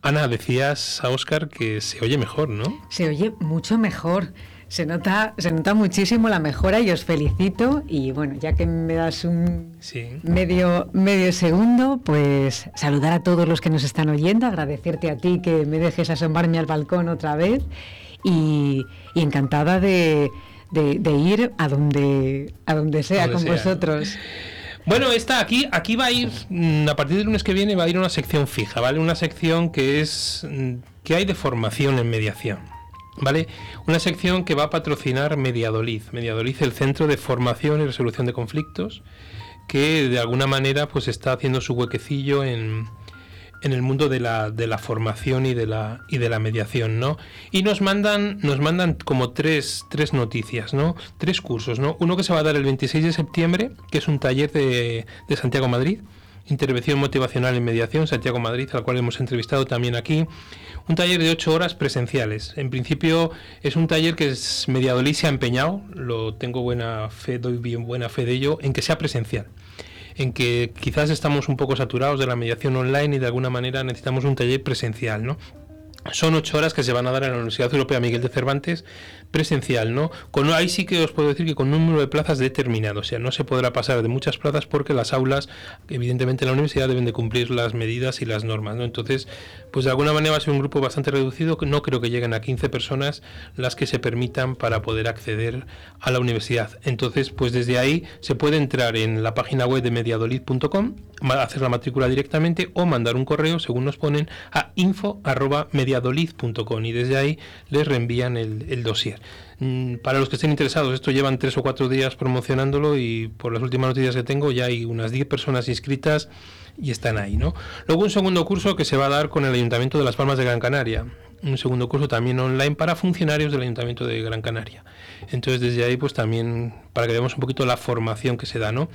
Ana, decías a Oscar que se oye mejor, ¿no? Se oye mucho mejor. Se nota, se nota muchísimo la mejora y os felicito. Y bueno, ya que me das un medio, medio segundo, pues saludar a todos los que nos están oyendo, agradecerte a ti que me dejes asomarme al balcón otra vez y, encantada de, ir a donde, a donde sea con vosotros. Bueno, esta aquí, aquí va a ir, mm, a partir del lunes que viene va a ir una sección fija, ¿vale? Una sección que es mm, que hay de formación en mediación. ¿Vale? Una sección que va a patrocinar Mediadolid. Mediadolid, el Centro de Formación y Resolución de Conflictos, que de alguna manera pues está haciendo su huequecillo en, en el mundo de la, de la, formación y de la, y de la mediación, ¿no? Y nos mandan, nos mandan como tres, tres noticias, ¿no? Tres cursos, ¿no? Uno que se va a dar el 26 de septiembre, que es un taller de, de Santiago Madrid, Intervención Motivacional en Mediación, Santiago Madrid, al cual hemos entrevistado también aquí. Un taller de ocho horas presenciales. En principio es un taller que es Mediadolid se ha empeñado, lo tengo buena fe, doy bien buena fe de ello, en que sea presencial en que quizás estamos un poco saturados de la mediación online y de alguna manera necesitamos un taller presencial, ¿no? Son ocho horas que se van a dar en la Universidad Europea Miguel de Cervantes presencial, ¿no? Con, ahí sí que os puedo decir que con un número de plazas determinado, o sea, no se podrá pasar de muchas plazas porque las aulas, evidentemente en la universidad deben de cumplir las medidas y las normas, ¿no? Entonces, pues de alguna manera va a ser un grupo bastante reducido, no creo que lleguen a 15 personas las que se permitan para poder acceder a la universidad. Entonces, pues desde ahí se puede entrar en la página web de mediadolid.com, hacer la matrícula directamente o mandar un correo, según nos ponen, a info.mediadolid.com y desde ahí les reenvían el, el dossier. Mm, para los que estén interesados, esto llevan tres o cuatro días promocionándolo y por las últimas noticias que tengo ya hay unas 10 personas inscritas y están ahí, ¿no? Luego un segundo curso que se va a dar con el Ayuntamiento de Las Palmas de Gran Canaria, un segundo curso también online para funcionarios del Ayuntamiento de Gran Canaria. Entonces desde ahí pues también para que veamos un poquito la formación que se da, ¿no?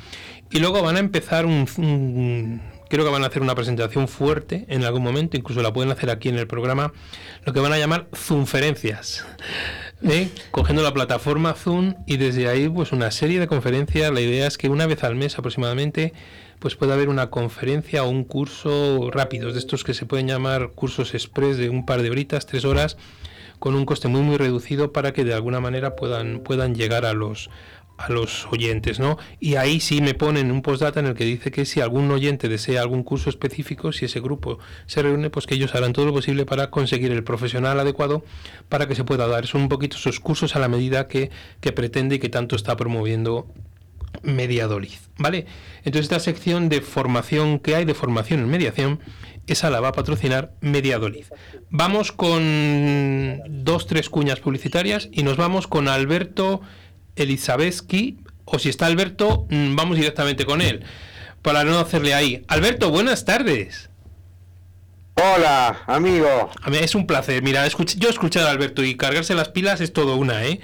Y luego van a empezar un, creo que van a hacer una presentación fuerte en algún momento, incluso la pueden hacer aquí en el programa, lo que van a llamar Zoomferencias. ¿eh? cogiendo la plataforma Zoom y desde ahí pues una serie de conferencias. La idea es que una vez al mes aproximadamente pues pueda haber una conferencia o un curso rápido, de estos que se pueden llamar cursos express de un par de horitas, tres horas, con un coste muy muy reducido para que de alguna manera puedan, puedan llegar a los a los oyentes, ¿no? Y ahí sí me ponen un postdata en el que dice que si algún oyente desea algún curso específico, si ese grupo se reúne, pues que ellos harán todo lo posible para conseguir el profesional adecuado para que se pueda dar. Son un poquito esos cursos a la medida que, que pretende y que tanto está promoviendo Mediadolid, ¿vale? Entonces esta sección de formación que hay, de formación en mediación, esa la va a patrocinar Mediadolid. Vamos con dos, tres cuñas publicitarias y nos vamos con Alberto Elizabeski, o si está Alberto, mm, vamos directamente con él, para no hacerle ahí. Alberto, buenas tardes. Hola, amigo. A mí es un placer. Mira, yo he escuchado a Alberto y cargarse las pilas es todo una, ¿eh?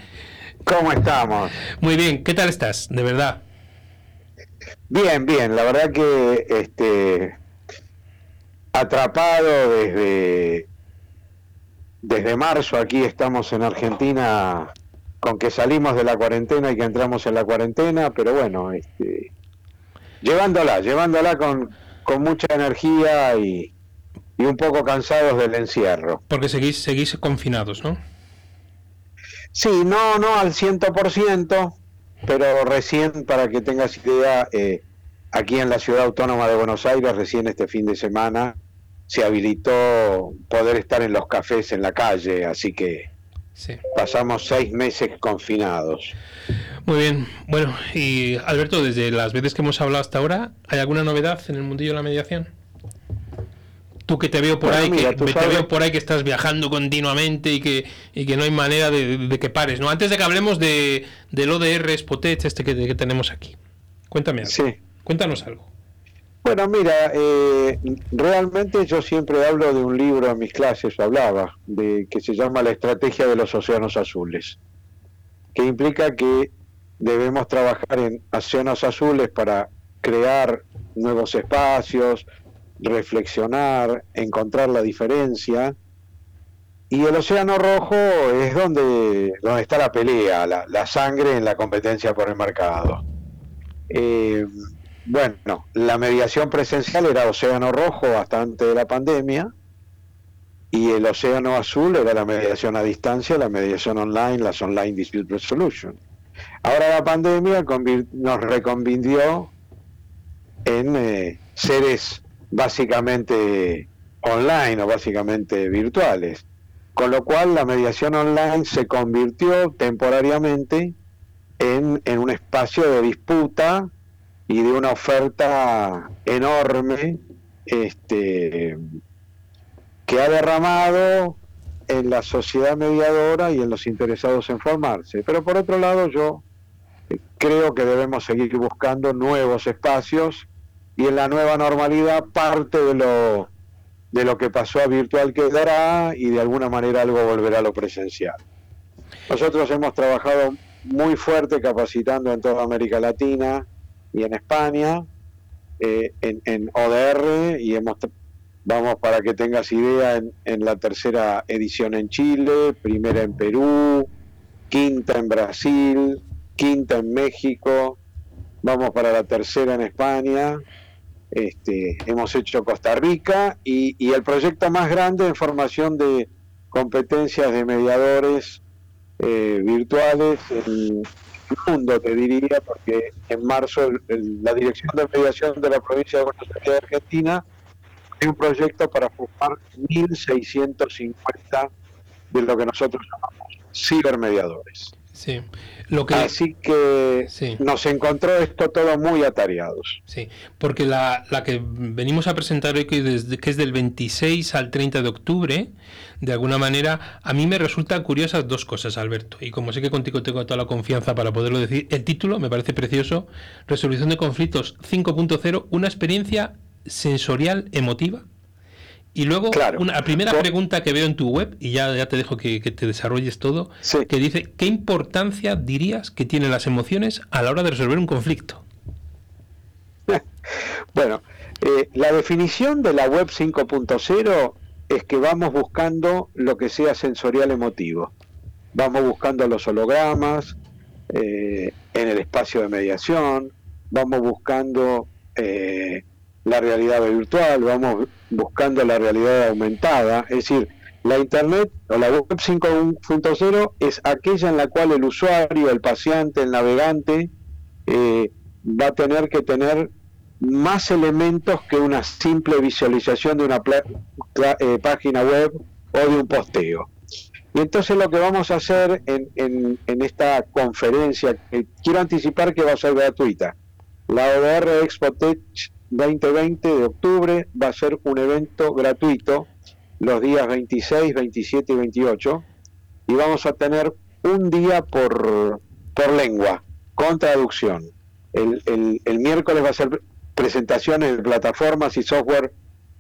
¿Cómo estamos? Muy bien, ¿qué tal estás? De verdad. Bien, bien, la verdad que este atrapado desde desde marzo aquí estamos en Argentina con que salimos de la cuarentena y que entramos en la cuarentena, pero bueno, este, llevándola, llevándola con, con mucha energía y, y, un poco cansados del encierro. Porque seguís, seguís confinados, ¿no? Sí, no, no al ciento por ciento, pero recién, para que tengas idea, eh, aquí en la ciudad autónoma de Buenos Aires, recién este fin de semana, se habilitó poder estar en los cafés en la calle, así que Pasamos seis meses confinados. Muy bien. Bueno, y Alberto, desde las veces que hemos hablado hasta ahora, ¿hay alguna novedad en el mundillo de la mediación? Tú que te veo por ahí, que te veo por ahí que estás viajando continuamente y que, y que no hay manera de, que pares, ¿no? Antes de que hablemos de, del ODR Spotech, este que, que tenemos aquí. Cuéntame algo. Sí. Cuéntanos algo. Bueno, mira, eh, realmente yo siempre hablo de un libro en mis clases, hablaba, de que se llama La estrategia de los océanos azules, que implica que debemos trabajar en océanos azules para crear nuevos espacios, reflexionar, encontrar la diferencia. Y el Océano Rojo es donde, donde está la pelea, la, sangre en la competencia por el mercado. Eh, bueno, la mediación presencial era Océano Rojo hasta antes de la pandemia y el Océano Azul era la mediación a distancia, la mediación online, las online dispute resolution. Ahora la pandemia nos reconvindió en eh, seres básicamente online o básicamente virtuales, con lo cual la mediación online se convirtió temporariamente en, en un espacio de disputa y de una oferta enorme este, que ha derramado en la sociedad mediadora y en los interesados en formarse. Pero por otro lado, yo creo que debemos seguir buscando nuevos espacios y en la nueva normalidad parte de lo de lo que pasó a virtual quedará y de alguna manera algo volverá a lo presencial. Nosotros hemos trabajado muy fuerte capacitando en toda América Latina y en España, eh, en, ODR, y hemos Vamos para que tengas idea en, la tercera edición en Chile, primera en Perú, quinta en Brasil, quinta en México, vamos para la tercera en España, este, hemos hecho Costa Rica y, el proyecto más grande en formación de competencias de mediadores eh, virtuales en el mundo, te diría, porque en marzo la Dirección de Mediación de la provincia de Buenos Aires, Argentina, un proyecto para formar 1.650 de lo que nosotros llamamos cibermediadores. Sí. Lo que, Así que nos encontró esto todo muy atareados. Sí, porque la, la que venimos a presentar hoy, que, desde, que es del 26 al 30 de octubre, de alguna manera, a mí me resultan curiosas dos cosas, Alberto. Y como sé que contigo tengo toda la confianza para poderlo decir, el título me parece precioso, Resolución de Conflictos 5.0, una experiencia sensorial emotiva? Y luego, una, la primera pregunta que veo en tu web, y ya, ya te dejo que, te desarrolles todo, que dice, ¿qué importancia dirías que tienen las emociones a la hora de resolver un conflicto? bueno, eh, la definición de la web 5.0 es que vamos buscando lo que sea sensorial emotivo. Vamos buscando los hologramas eh, en el espacio de mediación, vamos buscando... Eh, la realidad virtual, vamos buscando la realidad aumentada, es decir, la Internet o la Web 5.0 es aquella en la cual el usuario, el paciente, el navegante eh, va a tener que tener más elementos que una simple visualización de una eh, página web o de un posteo. Y entonces lo que vamos a hacer en, esta conferencia, quiero anticipar que va a ser gratuita, la ODR Expo Tech 2020 de octubre va a ser un evento gratuito los días 26, 27 y 28 y vamos a tener un día por, por lengua con traducción. El, el, miércoles va a ser presentaciones de plataformas y software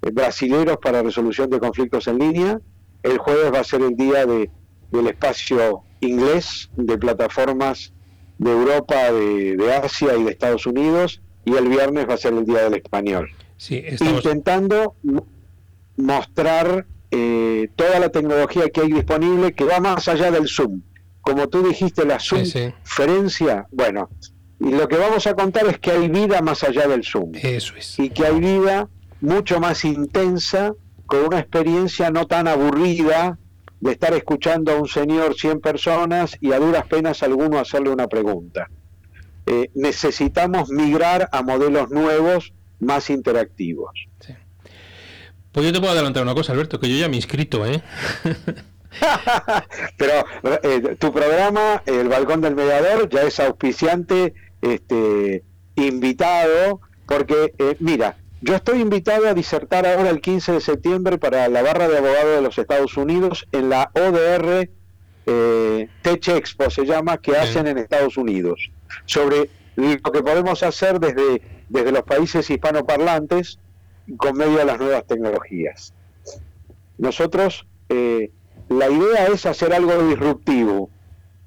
eh, brasileños para resolución de conflictos en línea. El jueves va a ser el día de, del espacio inglés de plataformas de Europa, de, de Asia y de Estados Unidos y el viernes va a ser el Día del Español. Sí, Intentando mostrar eh, toda la tecnología que hay disponible que va más allá del Zoom. Como tú dijiste, la Zoom conferencia, bueno, y lo que vamos a contar es que hay vida más allá del Zoom. Eso es. Y que hay vida mucho más intensa, con una experiencia no tan aburrida de estar escuchando a un señor 100 personas y a duras penas alguno hacerle una pregunta. Eh, necesitamos migrar a modelos nuevos más interactivos. Pues yo te puedo adelantar una cosa, Alberto, que yo ya me he inscrito, ¿eh? Pero eh, tu programa, El Balcón del Mediador, ya es auspiciante, este, invitado, porque, eh, mira, yo estoy invitado a disertar ahora el 15 de septiembre para la barra de abogados de los Estados Unidos en la ODR eh, Tech Expo, se llama, que hacen en Estados Unidos sobre lo que podemos hacer desde, desde los países hispanoparlantes con medio de las nuevas tecnologías. Nosotros, eh, la idea es hacer algo disruptivo,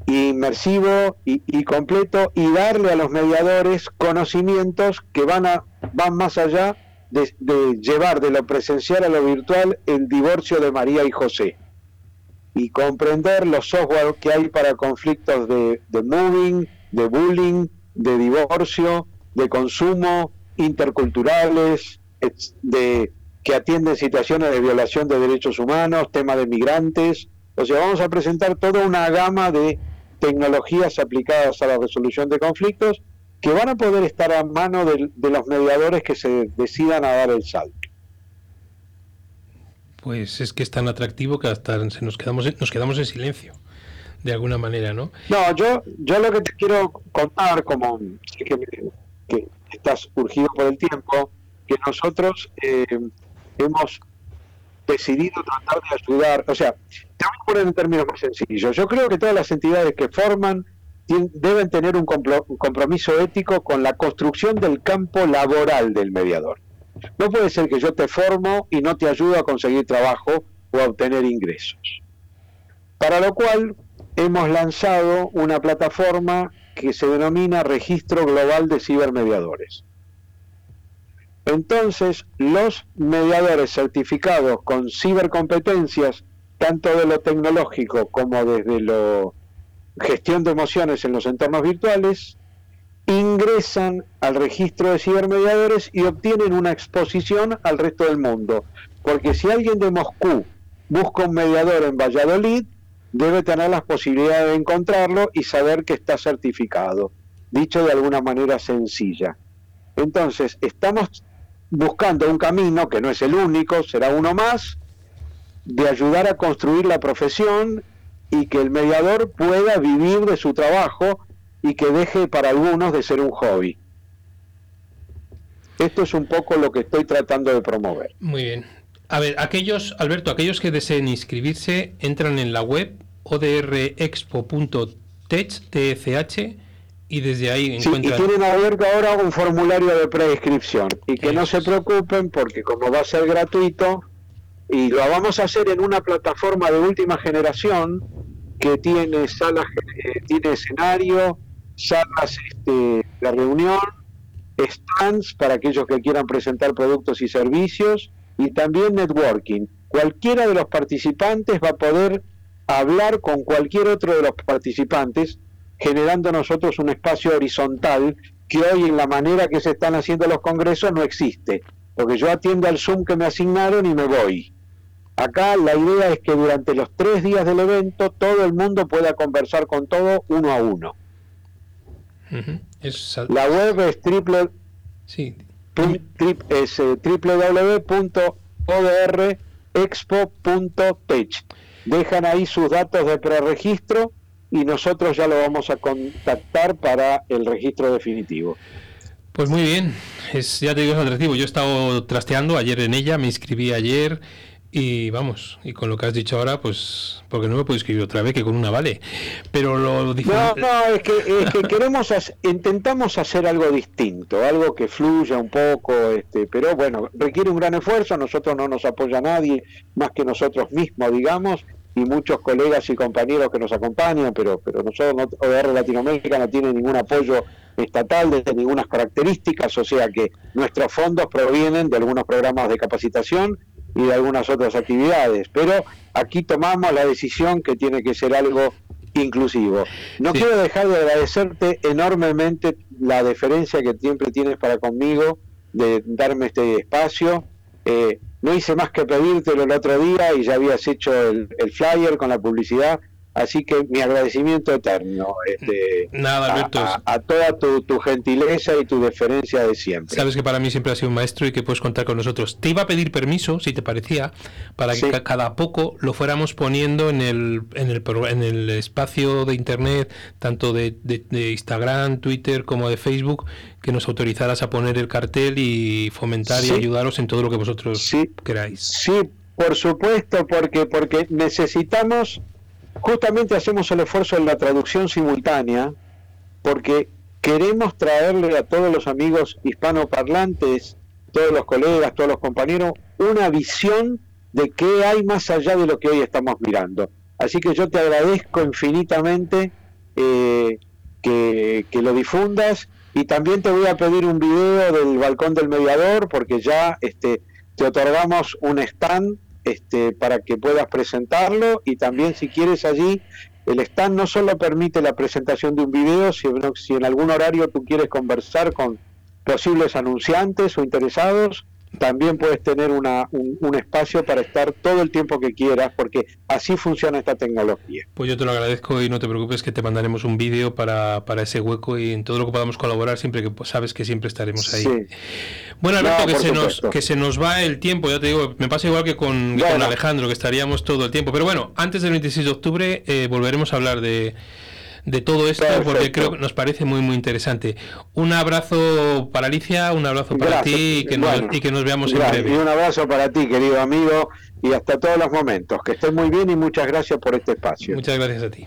inmersivo y, completo y darle a los mediadores conocimientos que van, a, van más allá de, llevar de lo presencial a lo virtual el divorcio de María y José y comprender los software que hay para conflictos de, de moving, de bullying, de divorcio, de consumo, interculturales, de que atienden situaciones de violación de derechos humanos, tema de migrantes. O sea, vamos a presentar toda una gama de tecnologías aplicadas a la resolución de conflictos que van a poder estar a mano de, los mediadores que se decidan a dar el salto. Pues es que es tan atractivo que hasta nos quedamos nos quedamos en silencio de alguna manera, ¿no? No, yo yo lo que te quiero contar como que, que estás urgido por el tiempo que nosotros eh, hemos decidido tratar de ayudar, o sea, te voy a poner en términos más sencillos. Yo creo que todas las entidades que forman deben tener un compromiso ético con la construcción del campo laboral del mediador. No puede ser que yo te formo y no te ayudo a conseguir trabajo o a obtener ingresos. Para lo cual hemos lanzado una plataforma que se denomina Registro Global de Cibermediadores. Entonces, los mediadores certificados con cibercompetencias, tanto de lo tecnológico como desde la gestión de emociones en los entornos virtuales, ingresan al registro de cibermediadores y obtienen una exposición al resto del mundo. Porque si alguien de Moscú busca un mediador en Valladolid, debe tener las posibilidades de encontrarlo y saber que está certificado, dicho de alguna manera sencilla. Entonces, estamos buscando un camino que no es el único, será uno más, de ayudar a construir la profesión y que el mediador pueda vivir de su trabajo y que deje para algunos de ser un hobby. Esto es un poco lo que estoy tratando de promover. Muy bien. A ver, aquellos, Alberto, aquellos que deseen inscribirse entran en la web odrexpo.tech, y desde ahí sí, y tienen abierto ahora un formulario de preinscripción y que no se preocupen porque como va a ser gratuito y lo vamos a hacer en una plataforma de última generación que tiene salas eh, tiene escenario salas este, de reunión stands para aquellos que quieran presentar productos y servicios y también networking. Cualquiera de los participantes va a poder hablar con cualquier otro de los participantes generando nosotros un espacio horizontal que hoy en la manera que se están haciendo los congresos no existe, porque yo atiendo al Zoom que me asignaron y me voy. Acá la idea es que durante los tres días del evento todo el mundo pueda conversar con todo uno a uno. La web es triple, sí. es, eh, www.odrexpo.tech. Dejan ahí sus datos de preregistro y nosotros ya lo vamos a contactar para el registro definitivo. Pues muy bien, es, ya te digo, es atractivo. Yo he estado trasteando ayer en ella, me inscribí ayer y vamos, y con lo que has dicho ahora, pues, porque no me puedo inscribir otra vez, que con una vale. Pero lo No, no, es que, es que queremos, intentamos hacer algo distinto, algo que fluya un poco, este, pero bueno, requiere un gran esfuerzo, a nosotros no nos apoya nadie más que nosotros mismos, digamos, y muchos colegas y compañeros que nos acompañan, pero, pero nosotros, ODR Latinoamérica no tiene ningún apoyo estatal desde ninguna características, o sea que nuestros fondos provienen de algunos programas de capacitación y de algunas otras actividades, pero aquí tomamos la decisión que tiene que ser algo inclusivo. No quiero dejar de agradecerte enormemente la deferencia que siempre tienes para conmigo, de darme este espacio. Eh, no hice más que pedírtelo el otro día y ya habías hecho el, flyer con la publicidad, así que mi agradecimiento eterno este, Nada, Alberto. A, toda tu, gentileza y tu deferencia de siempre. Sabes que para mí siempre has sido un maestro y que puedes contar con nosotros. Te iba a pedir permiso, si te parecía, para que cada poco lo fuéramos poniendo en el, en el, en el espacio de Internet, tanto de, de Instagram, Twitter como de Facebook, que nos autorizaras a poner el cartel y fomentar y ayudaros en todo lo que vosotros queráis. Sí, por supuesto, porque, porque necesitamos, justamente hacemos el esfuerzo en la traducción simultánea, porque queremos traerle a todos los amigos hispanoparlantes, todos los colegas, todos los compañeros, una visión de qué hay más allá de lo que hoy estamos mirando. Así que yo te agradezco infinitamente eh, que, lo difundas Y también te voy a pedir un video del balcón del mediador porque ya este, te otorgamos un stand este, para que puedas presentarlo y también si quieres allí el stand no solo permite la presentación de un video, sino si en algún horario tú quieres conversar con posibles anunciantes o interesados, también puedes tener una, un, espacio para estar todo el tiempo que quieras, porque así funciona esta tecnología. Pues yo te lo agradezco y no te preocupes que te mandaremos un vídeo para, para ese hueco y en todo lo que podamos colaborar, siempre que pues, sabes que siempre estaremos ahí. Bueno, Alberto, que, se nos, que se nos va el tiempo, ya te digo, me pasa igual que con, con Alejandro, que estaríamos todo el tiempo. Pero bueno, antes del 26 de octubre eh, volveremos a hablar de de todo esto porque creo que nos parece muy muy interesante. Un abrazo para Alicia, un abrazo para ti y que, nos, y que nos veamos en breve. Y un abrazo para ti, querido amigo, y hasta todos los momentos. Que estés muy bien y muchas gracias por este espacio. Muchas gracias a ti.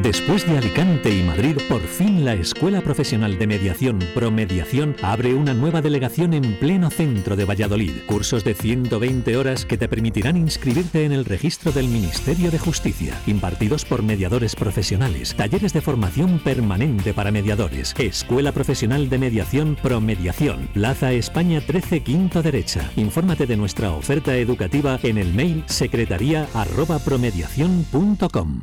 Después de Alicante y Madrid, por fin la Escuela Profesional de Mediación Promediación abre una nueva delegación en pleno centro de Valladolid. Cursos de 120 horas que te permitirán inscribirte en el registro del Ministerio de Justicia. Impartidos por mediadores profesionales. Talleres de formación permanente para mediadores. Escuela Profesional de Mediación Promediación. Plaza España 13 Quinto Derecha. Infórmate de nuestra oferta educativa en el mail secretaría@promediacion.com.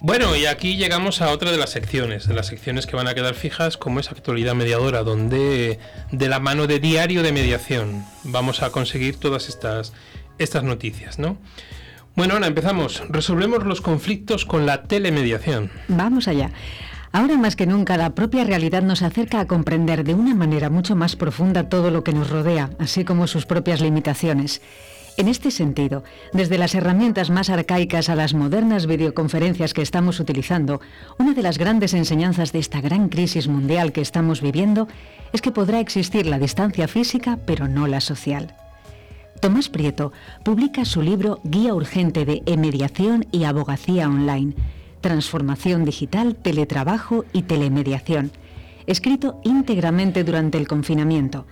Bueno, y aquí llegamos a otra de las secciones, de las secciones que van a quedar fijas, como es actualidad mediadora, donde de la mano de diario de mediación vamos a conseguir todas estas, estas noticias, ¿no? Bueno, ahora empezamos. Resolvemos los conflictos con la telemediación. Vamos allá. Ahora más que nunca la propia realidad nos acerca a comprender de una manera mucho más profunda todo lo que nos rodea, así como sus propias limitaciones. En este sentido, desde las herramientas más arcaicas a las modernas videoconferencias que estamos utilizando, una de las grandes enseñanzas de esta gran crisis mundial que estamos viviendo es que podrá existir la distancia física, pero no la social. Tomás Prieto publica su libro Guía Urgente de Emediación y Abogacía Online, Transformación Digital, Teletrabajo y Telemediación, escrito íntegramente durante el confinamiento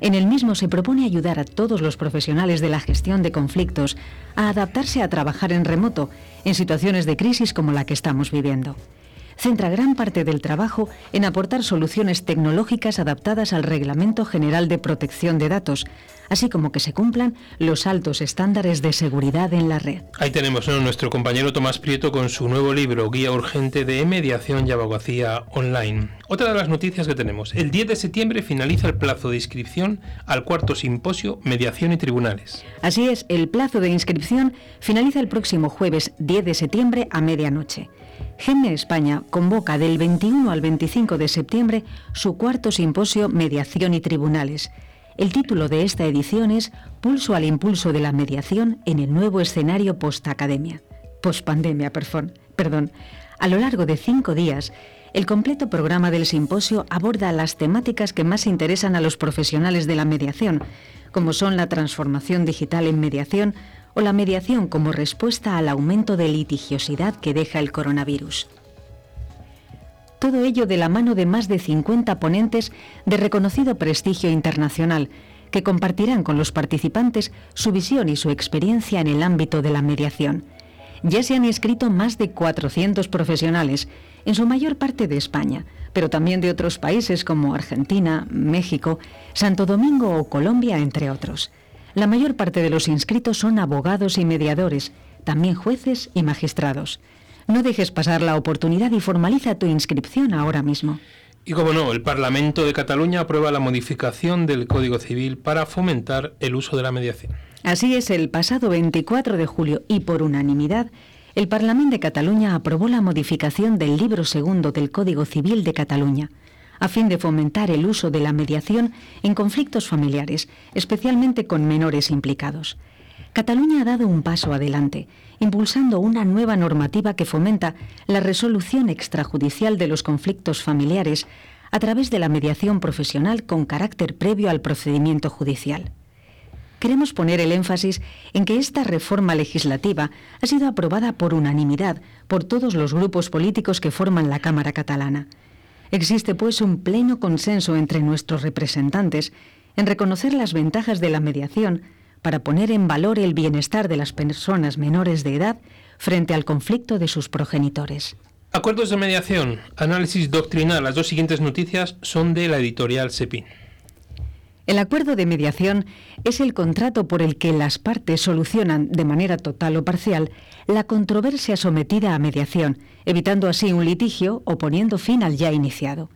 en el mismo se propone ayudar a todos los profesionales de la gestión de conflictos a adaptarse a trabajar en remoto en situaciones de crisis como la que estamos viviendo. Centra gran parte del trabajo en aportar soluciones tecnológicas adaptadas al Reglamento General de Protección de Datos, así como que se cumplan los altos estándares de seguridad en la red. Ahí tenemos a nuestro compañero Tomás Prieto con su nuevo libro, Guía Urgente de Mediación y Abogacía Online. Otra de las noticias que tenemos, el 10 de septiembre finaliza el plazo de inscripción al cuarto simposio Mediación y Tribunales. Así es, el plazo de inscripción finaliza el próximo jueves 10 de septiembre a medianoche. GEME España convoca del 21 al 25 de septiembre su cuarto simposio Mediación y Tribunales el título de esta edición es Pulso al impulso de la mediación en el nuevo escenario post-academia. Post-pandemia, perdón. A lo largo de cinco días, el completo programa del simposio aborda las temáticas que más interesan a los profesionales de la mediación, como son la transformación digital en mediación o la mediación como respuesta al aumento de litigiosidad que deja el coronavirus. Todo ello de la mano de más de 50 ponentes de reconocido prestigio internacional, que compartirán con los participantes su visión y su experiencia en el ámbito de la mediación. Ya se han inscrito más de 400 profesionales, en su mayor parte de España, pero también de otros países como Argentina, México, Santo Domingo o Colombia, entre otros. La mayor parte de los inscritos son abogados y mediadores, también jueces y magistrados. No dejes pasar la oportunidad y formaliza tu inscripción ahora mismo. Y como no, el Parlamento de Cataluña aprueba la modificación del Código Civil para fomentar el uso de la mediación. Así es, el pasado 24 de julio y por unanimidad, el Parlamento de Cataluña aprobó la modificación del libro segundo del Código Civil de Cataluña, a fin de fomentar el uso de la mediación en conflictos familiares, especialmente con menores implicados. Cataluña ha dado un paso adelante, impulsando una nueva normativa que fomenta la resolución extrajudicial de los conflictos familiares a través de la mediación profesional con carácter previo al procedimiento judicial. Queremos poner el énfasis en que esta reforma legislativa ha sido aprobada por unanimidad por todos los grupos políticos que forman la Cámara catalana. Existe pues un pleno consenso entre nuestros representantes en reconocer las ventajas de la mediación para poner en valor el bienestar de las personas menores de edad frente al conflicto de sus progenitores. Acuerdos de mediación, análisis doctrinal. Las dos siguientes noticias son de la editorial SEPIN. El acuerdo de mediación es el contrato por el que las partes solucionan de manera total o parcial la controversia sometida a mediación, evitando así un litigio o poniendo fin al ya iniciado.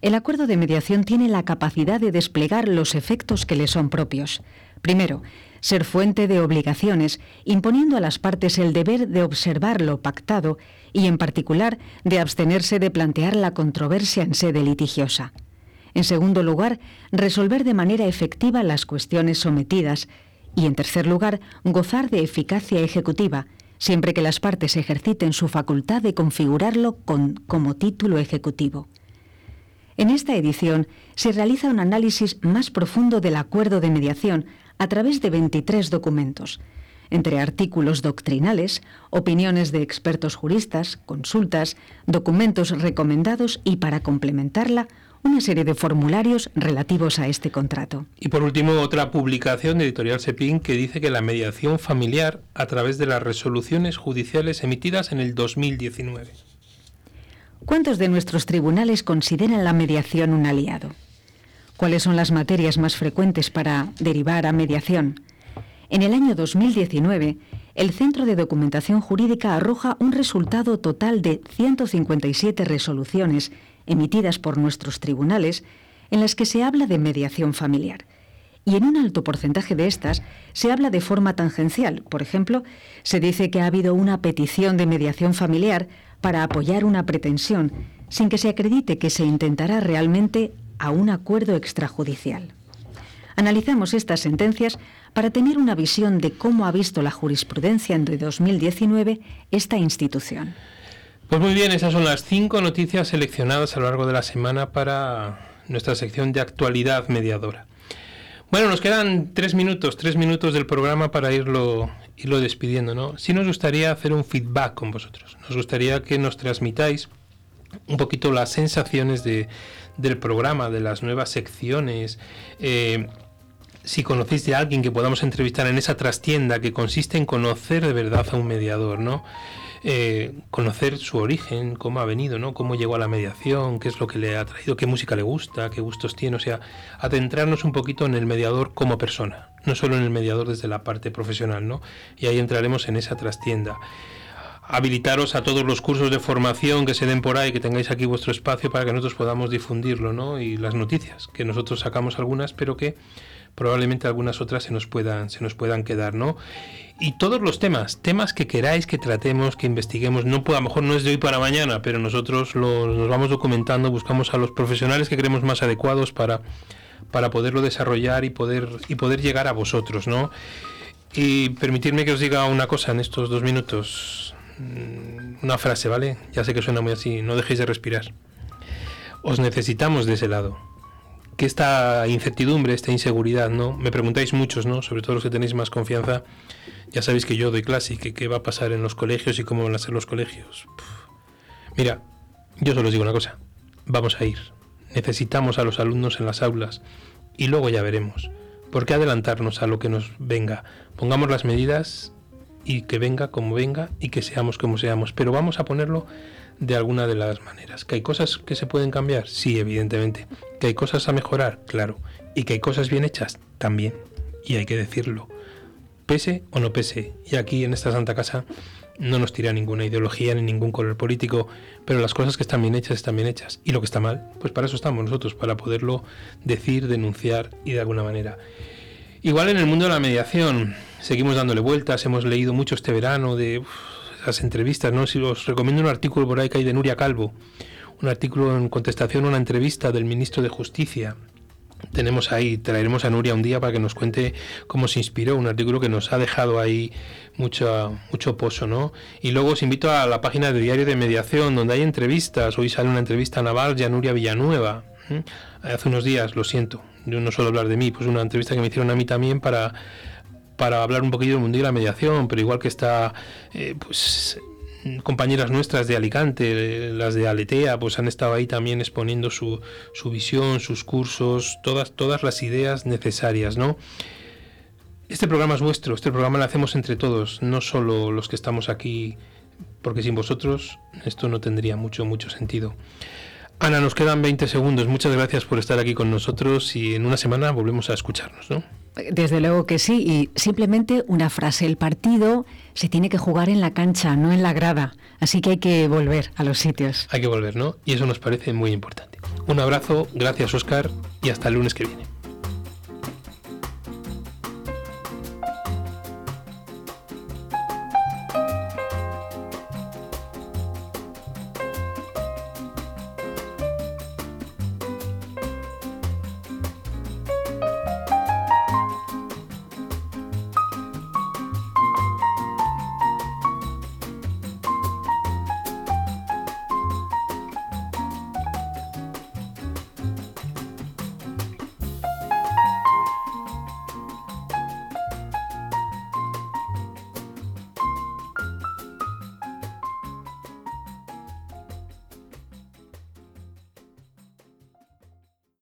El acuerdo de mediación tiene la capacidad de desplegar los efectos que le son propios. Primero, ser fuente de obligaciones, imponiendo a las partes el deber de observar lo pactado y, en particular, de abstenerse de plantear la controversia en sede litigiosa. En segundo lugar, resolver de manera efectiva las cuestiones sometidas. Y, en tercer lugar, gozar de eficacia ejecutiva, siempre que las partes ejerciten su facultad de configurarlo con, como título ejecutivo. En esta edición se realiza un análisis más profundo del acuerdo de mediación a través de 23 documentos, entre artículos doctrinales, opiniones de expertos juristas, consultas, documentos recomendados y, para complementarla, una serie de formularios relativos a este contrato. Y por último, otra publicación de Editorial Sepin que dice que la mediación familiar a través de las resoluciones judiciales emitidas en el 2019. ¿Cuántos de nuestros tribunales consideran la mediación un aliado? ¿Cuáles son las materias más frecuentes para derivar a mediación? En el año 2019, el Centro de Documentación Jurídica arroja un resultado total de 157 resoluciones emitidas por nuestros tribunales en las que se habla de mediación familiar. Y en un alto porcentaje de estas se habla de forma tangencial. Por ejemplo, se dice que ha habido una petición de mediación familiar para apoyar una pretensión, sin que se acredite que se intentará realmente a un acuerdo extrajudicial. Analizamos estas sentencias para tener una visión de cómo ha visto la jurisprudencia en 2019 esta institución. Pues muy bien, esas son las cinco noticias seleccionadas a lo largo de la semana para nuestra sección de actualidad mediadora. Bueno, nos quedan tres minutos, tres minutos del programa para irlo, despidiendo, ¿no? Sí nos gustaría hacer un feedback con vosotros. Nos gustaría que nos transmitáis un poquito las sensaciones de, del programa, de las nuevas secciones. Eh, si conocéis de alguien que podamos entrevistar en esa trastienda que consiste en conocer de verdad a un mediador, ¿no? Eh, conocer su origen, cómo ha venido, ¿no? Cómo llegó a la mediación, qué es lo que le ha traído, qué música le gusta, qué gustos tiene, o sea, adentrarnos un poquito en el mediador como persona, no solo en el mediador desde la parte profesional, ¿no? Y ahí entraremos en esa trastienda habilitaros a todos los cursos de formación que se den por ahí, que tengáis aquí vuestro espacio para que nosotros podamos difundirlo, ¿no? Y las noticias, que nosotros sacamos algunas, pero que probablemente algunas otras se nos puedan, se nos puedan quedar, ¿no? Y todos los temas, temas que queráis que tratemos, que investiguemos, no a lo mejor no es de hoy para mañana, pero nosotros nos vamos documentando, buscamos a los profesionales que creemos más adecuados para, para poderlo desarrollar y poder, y poder llegar a vosotros, ¿no? Y permitirme que os diga una cosa en estos dos minutos. Mm, una frase, ¿vale? Ya sé que suena muy así, no dejéis de respirar. Os necesitamos de ese lado. Que esta incertidumbre, esta inseguridad, ¿no? Me preguntáis muchos, ¿no? Sobre todo los que tenéis más confianza. Ya sabéis que yo doy clase y que qué va a pasar en los colegios y cómo van a ser los colegios. Mira, yo solo os digo una cosa. Vamos a ir. Necesitamos a los alumnos en las aulas y luego ya veremos. ¿Por qué adelantarnos a lo que nos venga? Pongamos las medidas y que venga como venga y que seamos como seamos. Pero vamos a ponerlo de alguna de las maneras. ¿Que hay cosas que se pueden cambiar? Sí, evidentemente. ¿Que hay cosas a mejorar? Claro. ¿Y que hay cosas bien hechas? También. Y hay que decirlo. Pese o no pese. Y aquí en esta Santa Casa no nos tira ninguna ideología ni ningún color político, pero las cosas que están bien hechas están bien hechas. Y lo que está mal, pues para eso estamos nosotros, para poderlo decir, denunciar y de alguna manera. Igual en el mundo de la mediación, seguimos dándole vueltas, hemos leído mucho este verano de las entrevistas, ¿no? Si os recomiendo un artículo por ahí que hay de Nuria Calvo, un artículo en contestación a una entrevista del ministro de Justicia tenemos ahí, traeremos a Nuria un día para que nos cuente cómo se inspiró, un artículo que nos ha dejado ahí mucho, mucho pozo, ¿no? Y luego os invito a la página de Diario de Mediación, donde hay entrevistas. Hoy sale una entrevista a Naval y a Nuria Villanueva. Hace unos días, lo siento, yo no suelo hablar de mí, pues una entrevista que me hicieron a mí también para, para hablar un poquillo del mundo de la mediación, pero igual que está, eh, pues compañeras nuestras de Alicante, las de Aletea, pues han estado ahí también exponiendo su, su visión, sus cursos, todas, todas las ideas necesarias, ¿no? Este programa es vuestro, este programa lo hacemos entre todos, no solo los que estamos aquí, porque sin vosotros esto no tendría mucho, mucho sentido. Ana, nos quedan 20 segundos. Muchas gracias por estar aquí con nosotros y en una semana volvemos a escucharnos, ¿no? Desde luego que sí, y simplemente una frase, el partido se tiene que jugar en la cancha, no en la grada, así que hay que volver a los sitios. Hay que volver, ¿no? Y eso nos parece muy importante. Un abrazo, gracias Oscar y hasta el lunes que viene.